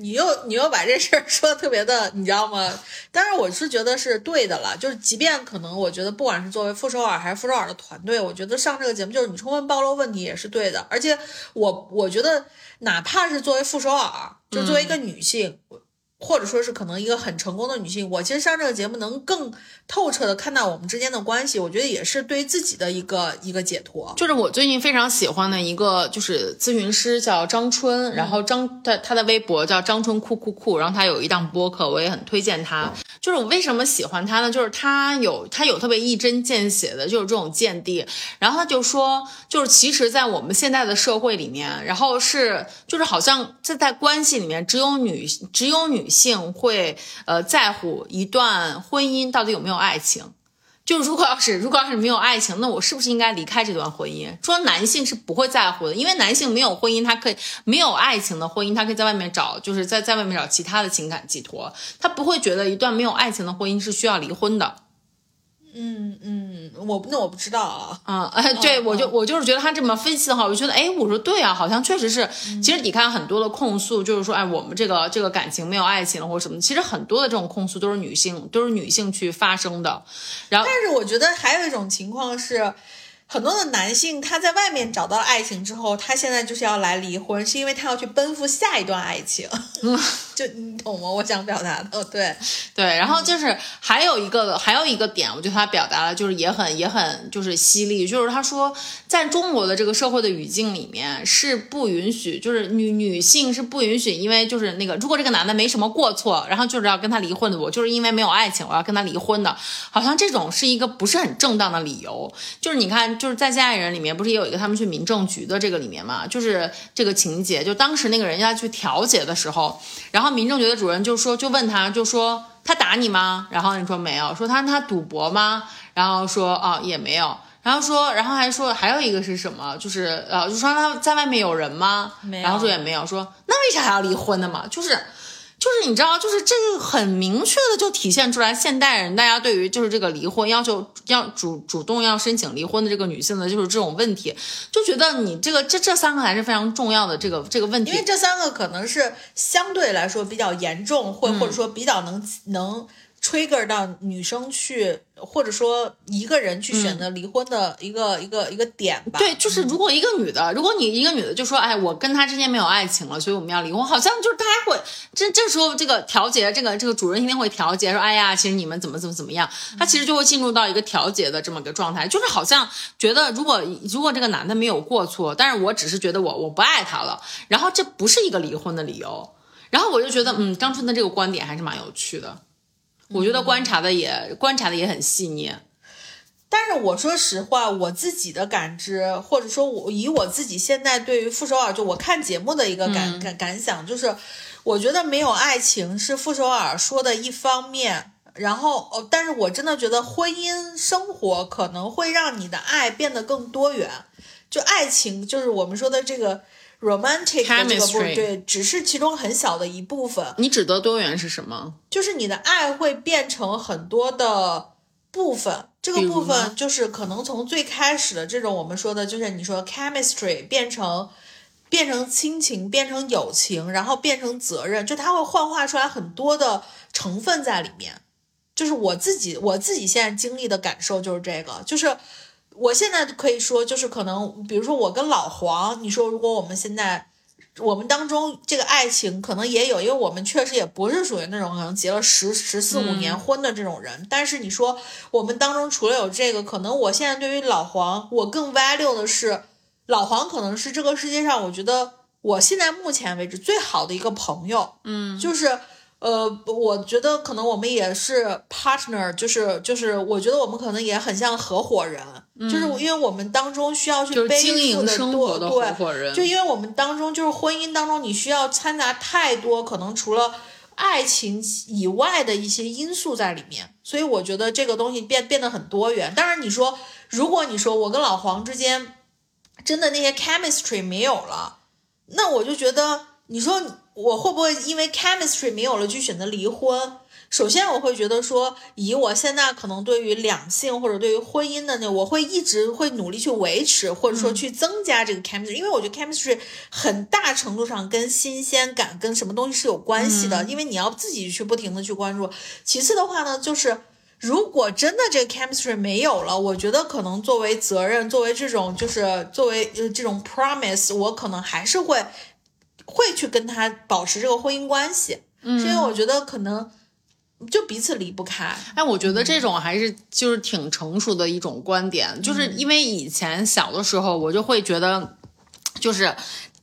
你又你又把这事儿说的特别的，你知道吗？当然我是觉得是对的了，就是即便可能我觉得不管是作为傅首尔还是傅首尔的团队，我觉得上这个节目就是你充分暴露问题也是对的，而且我我觉得哪怕是作为傅首尔，就作为一个女性。或者说是可能一个很成功的女性，我其实上这个节目能更透彻的看到我们之间的关系，我觉得也是对自己的一个一个解脱。就是我最近非常喜欢的一个就是咨询师叫张春，然后张他他的微博叫张春酷酷酷，然后他有一档播客，我也很推荐他。就是我为什么喜欢他呢？就是他有他有特别一针见血的，就是这种见地。然后他就说，就是其实，在我们现在的社会里面，然后是就是好像这在关系里面，只有女只有女。性会呃在乎一段婚姻到底有没有爱情，就如果要是如果要是没有爱情，那我是不是应该离开这段婚姻？说男性是不会在乎的，因为男性没有婚姻，他可以没有爱情的婚姻，他可以在外面找，就是在在外面找其他的情感寄托，他不会觉得一段没有爱情的婚姻是需要离婚的。嗯嗯，我那我不知道啊。啊，哎，对我就我就是觉得他这么分析的话，我就觉得，哎，我说对啊，好像确实是。其实你看很多的控诉，就是说，哎，我们这个这个感情没有爱情了或者什么，其实很多的这种控诉都是女性，都是女性去发生的。然后，但是我觉得还有一种情况是。很多的男性他在外面找到了爱情之后，他现在就是要来离婚，是因为他要去奔赴下一段爱情。就你懂吗？我想表达的，对对。然后就是还有一个还有一个点，我觉得他表达了就是也很也很就是犀利，就是他说在中国的这个社会的语境里面是不允许，就是女女性是不允许，因为就是那个如果这个男的没什么过错，然后就是要跟他离婚的，我就是因为没有爱情我要跟他离婚的，好像这种是一个不是很正当的理由。就是你看，就是在《家里人》里面不是也有一个他们去民政局的这个里面嘛，就是这个情节，就当时那个人要去调解的时候，然后民政局的主任就说，就问他，就说他打你吗？然后你说没有，说他他赌博吗？然后说啊也没有，然后说，然后还说还有一个是什么？就是呃，就说他在外面有人吗？没有然后说也没有，说那为啥还要离婚呢嘛？就是。就是你知道，就是这个很明确的就体现出来，现代人大家对于就是这个离婚要求要主主动要申请离婚的这个女性的，就是这种问题，就觉得你这个这这三个还是非常重要的这个这个问题。因为这三个可能是相对来说比较严重，或或者说比较能能 trigger 到女生去，或者说一个人去选择离婚的一个、一个一个点吧。对，就是如果一个女的，如果你一个女的就说，哎，我跟他之间没有爱情了，所以我们要离婚，好像就是大家会这这时候这个调节，这个这个主人一定会调节，说，哎呀，其实你们怎么怎么怎么样，他其实就会进入到一个调节的这么个状态，就是好像觉得如果如果这个男的没有过错，但是我只是觉得我我不爱他了，然后这不是一个离婚的理由，然后我就觉得，嗯，张春的这个观点还是蛮有趣的。我觉得观察的也观察的也很细腻，但是我说实话，我自己的感知，或者说我以我自己现在对于傅首尔，就我看节目的一个感、感感想，就是我觉得没有爱情是傅首尔说的一方面，然后哦，但是我真的觉得婚姻生活可能会让你的爱变得更多元，就爱情就是我们说的这个 romantic 的这个部分，对，只是其中很小的一部分。你指的多元是什么？就是你的爱会变成很多的部分，这个部分就是可能从最开始的这种我们说的，就是你说 chemistry 变成变成亲情，变成友情，然后变成责任，就它会幻化出来很多的成分在里面。就是我自己我自己现在经历的感受就是这个，就是我现在可以说，就是可能比如说我跟老黄，你说如果我们现在。我们当中这个爱情可能也有，因为我们确实也不是属于那种可能结了十十四五年婚的这种人。但是你说我们当中除了有这个，可能我现在对于老黄，我更 value 的是老黄可能是这个世界上我觉得我现在目前为止最好的一个朋友。嗯，就是呃，我觉得可能我们也是 partner，就是就是我觉得我们可能也很像合伙人，就是因为我们当中需要去经营负的多生活的对合伙人，就因为我们当中就是婚姻当中，你需要掺杂太多可能除了爱情以外的一些因素在里面，所以我觉得这个东西变变得很多元。当然，你说如果你说我跟老黄之间真的那些 chemistry 没有了，那我就觉得你说我会不会因为 chemistry 没有了去选择离婚？首先，我会觉得说，以我现在可能对于两性或者对于婚姻的那，我会一直会努力去维持，或者说去增加这个 chemistry，、因为我觉得 chemistry 很大程度上跟新鲜感跟什么东西是有关系的，因为你要自己去不停的去关注。其次的话呢，就是如果真的这个 chemistry 没有了，我觉得可能作为责任，作为这种就是作为呃这种 promise，我可能还是会会去跟他保持这个婚姻关系，是因为我觉得可能就彼此离不开。哎，我觉得这种还是就是挺成熟的一种观点，就是因为以前小的时候，我就会觉得，就是。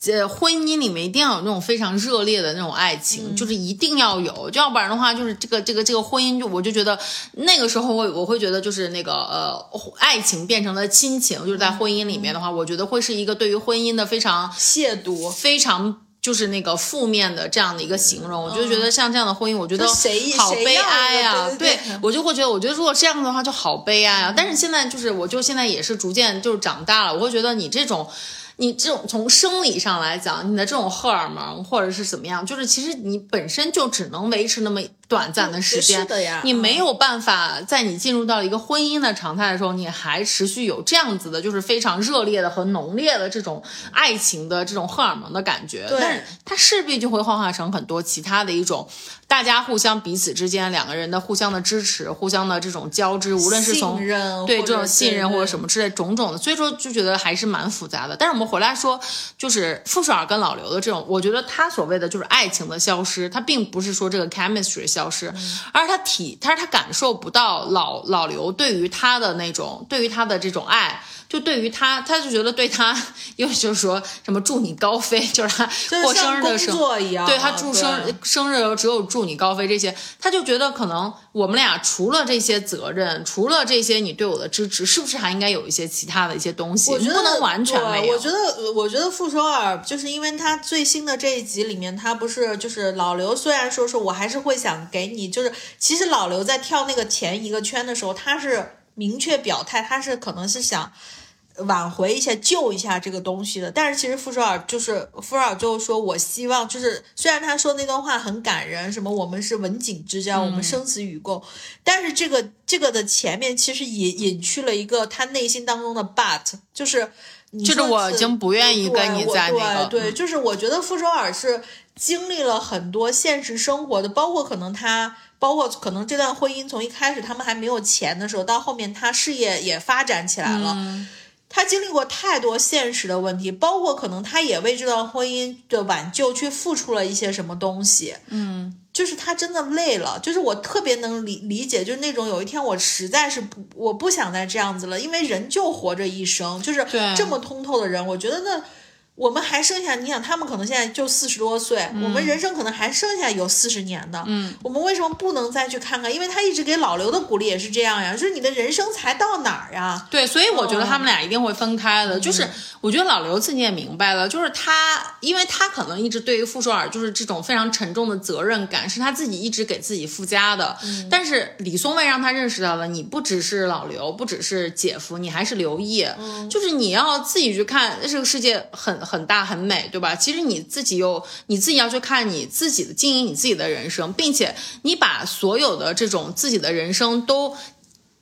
呃，婚姻里面一定要有那种非常热烈的那种爱情，就是一定要有，就要不然的话，就是这个这个这个婚姻，就我就觉得那个时候我我会觉得就是那个呃，爱情变成了亲情，就是在婚姻里面的话，我觉得会是一个对于婚姻的非常亵渎，非常就是那个负面的这样的一个形容，我就觉得像这样的婚姻，我觉得谁好悲哀啊！的对对对我就会觉得，我觉得如果这样的话就好悲哀啊！但是现在就是，我就现在也是逐渐就是长大了，我会觉得你这种。你这种从生理上来讲，你的这种荷尔蒙或者是怎么样，就是其实你本身就只能维持那么短暂的时间，是的呀你没有办法在你进入到一个婚姻的常态的时候，你还持续有这样子的，就是非常热烈的和浓烈的这种爱情的这种荷尔蒙的感觉。对但是它势必就会幻化成很多其他的一种，大家互相彼此之间两个人的互相的支持，互相的这种交织，无论是从信任对这种信任或者什么之类种种的，所以说就觉得还是蛮复杂的。但是我们回来说，就是傅首尔跟老刘的这种，我觉得他所谓的就是爱情的消失，他并不是说这个 chemistry 消失，而是他体，他是他感受不到老老刘对于他的那种，对于他的这种爱。就对于他，他就觉得对他，又就是说什么祝你高飞，就是他过生日的时候，对他祝生对生日的时候只有祝你高飞这些，他就觉得可能我们俩除了这些责任，除了这些你对我的支持，是不是还应该有一些其他的一些东西？我觉得不能完全没有。对我觉得，我觉得傅首尔就是因为他最新的这一集里面，他不是就是老刘，虽然说是我还是会想给你，就是其实老刘在跳那个前一个圈的时候，他是明确表态，他是可能是想。挽回一下、救一下这个东西的，但是其实傅首尔就是傅首尔就说，我希望就是虽然他说那段话很感人，什么我们是文景之交，我们生死与共，但是这个这个的前面其实也隐去了一个他内心当中的 but，就是你就是我已经不愿意跟你在那个对对，就是我觉得傅首尔是经历了很多现实生活的，包括可能他。包括可能这段婚姻从一开始他们还没有钱的时候，到后面他事业也发展起来了，嗯他经历过太多现实的问题，包括可能他也为这段婚姻的挽救去付出了一些什么东西。嗯，就是他真的累了，就是我特别能理理解，就是那种有一天我实在是不我不想再这样子了，因为人就活着一生，就是这么通透的人，我觉得那。我们还剩下，你想，他们可能现在就四十多岁，我们人生可能还剩下有四十年的。嗯，我们为什么不能再去看看？因为他一直给老刘的鼓励也是这样呀，就是你的人生才到哪儿呀？对，所以我觉得哦他们俩一定会分开的。就是我觉得老刘自己也明白了，就是他，因为他可能一直对于傅首尔就是这种非常沉重的责任感，是他自己一直给自己附加的。但是李松蔚让他认识到了，你不只是老刘，不只是姐夫，你还是刘烨，就是你要自己去看这个世界很很大很美，对吧？其实你自己有你自己要去看你自己的经营你自己的人生，并且你把所有的这种自己的人生都。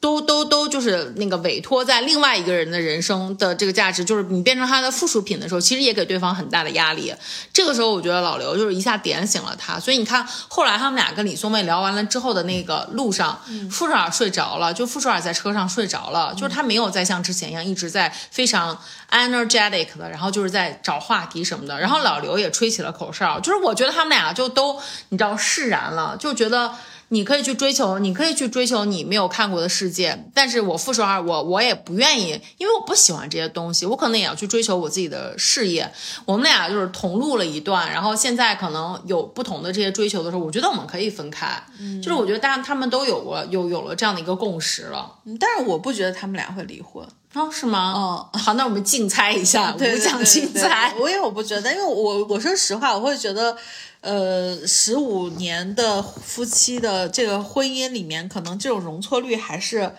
都都都就是那个委托在另外一个人的人生的这个价值，就是你变成他的附属品的时候，其实也给对方很大的压力。这个时候，我觉得老刘就是一下点醒了他。所以你看，后来他们俩跟李松蔚聊完了之后的那个路上，傅首尔睡着了，就傅首尔在车上睡着了，就是他没有再像之前一样一直在非常 energetic 的，然后就是在找话题什么的。然后老刘也吹起了口哨，就是我觉得他们俩就都你知道释然了，就觉得。你可以去追求，你可以去追求你没有看过的世界，但是我傅首尔，我我也不愿意，因为我不喜欢这些东西，我可能也要去追求我自己的事业。我们俩就是同路了一段，然后现在可能有不同的这些追求的时候，我觉得我们可以分开。就是我觉得大家他们都有过有有了这样的一个共识了。嗯但是我不觉得他们俩会离婚。哦，是吗？哦，好，那我们竞猜一下，对无奖对对竞猜。我也我不觉得，因为我我说实话，我会觉得，呃，十五年的夫妻的这个婚姻里面，可能这种容错率还是。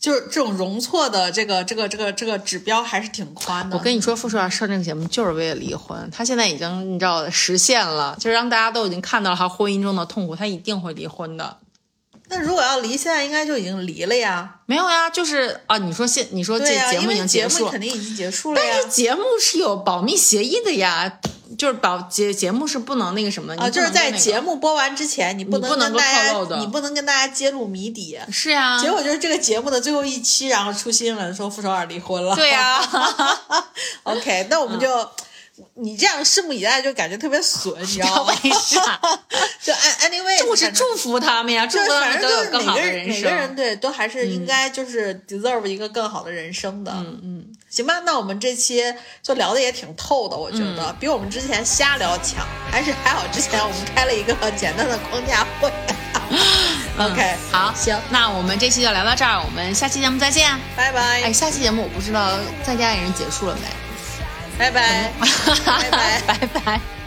就是这种容错的这个这个这个这个指标还是挺宽的。我跟你说，傅首尔上这个节目就是为了离婚，他现在已经你知道实现了，就是让大家都已经看到了他婚姻中的痛苦，他一定会离婚的。那如果要离，现在应该就已经离了呀。没有呀，就是啊，你说现你说这，节目已经结束了，肯定已经结束了呀。但是节目是有保密协议的呀，就是保节节目是不能那个什么的啊，就是在节目播完之前，你不能跟大家你不能跟大家揭露谜底。是呀，结果就是这个节目的最后一期，然后出新闻说傅首尔离婚了。对呀 OK，那我们就、你这样拭目以待，就感觉特别损，你知道吗？为啥？就 an anyway，我是祝福他们呀，祝福他们都有更好的每个人每。个人对都还是应该就是 deserve 一个更好的人生的。嗯嗯，行吧，那我们这期就聊的也挺透的，我觉得、比我们之前瞎聊强，还是还好。之前我们开了一个简单的框架会。OK，、好，行，那我们这期就聊到这儿，我们下期节目再见。拜拜，哎，下期节目我不知道在家里人结束了没？拜拜，拜拜。拜拜。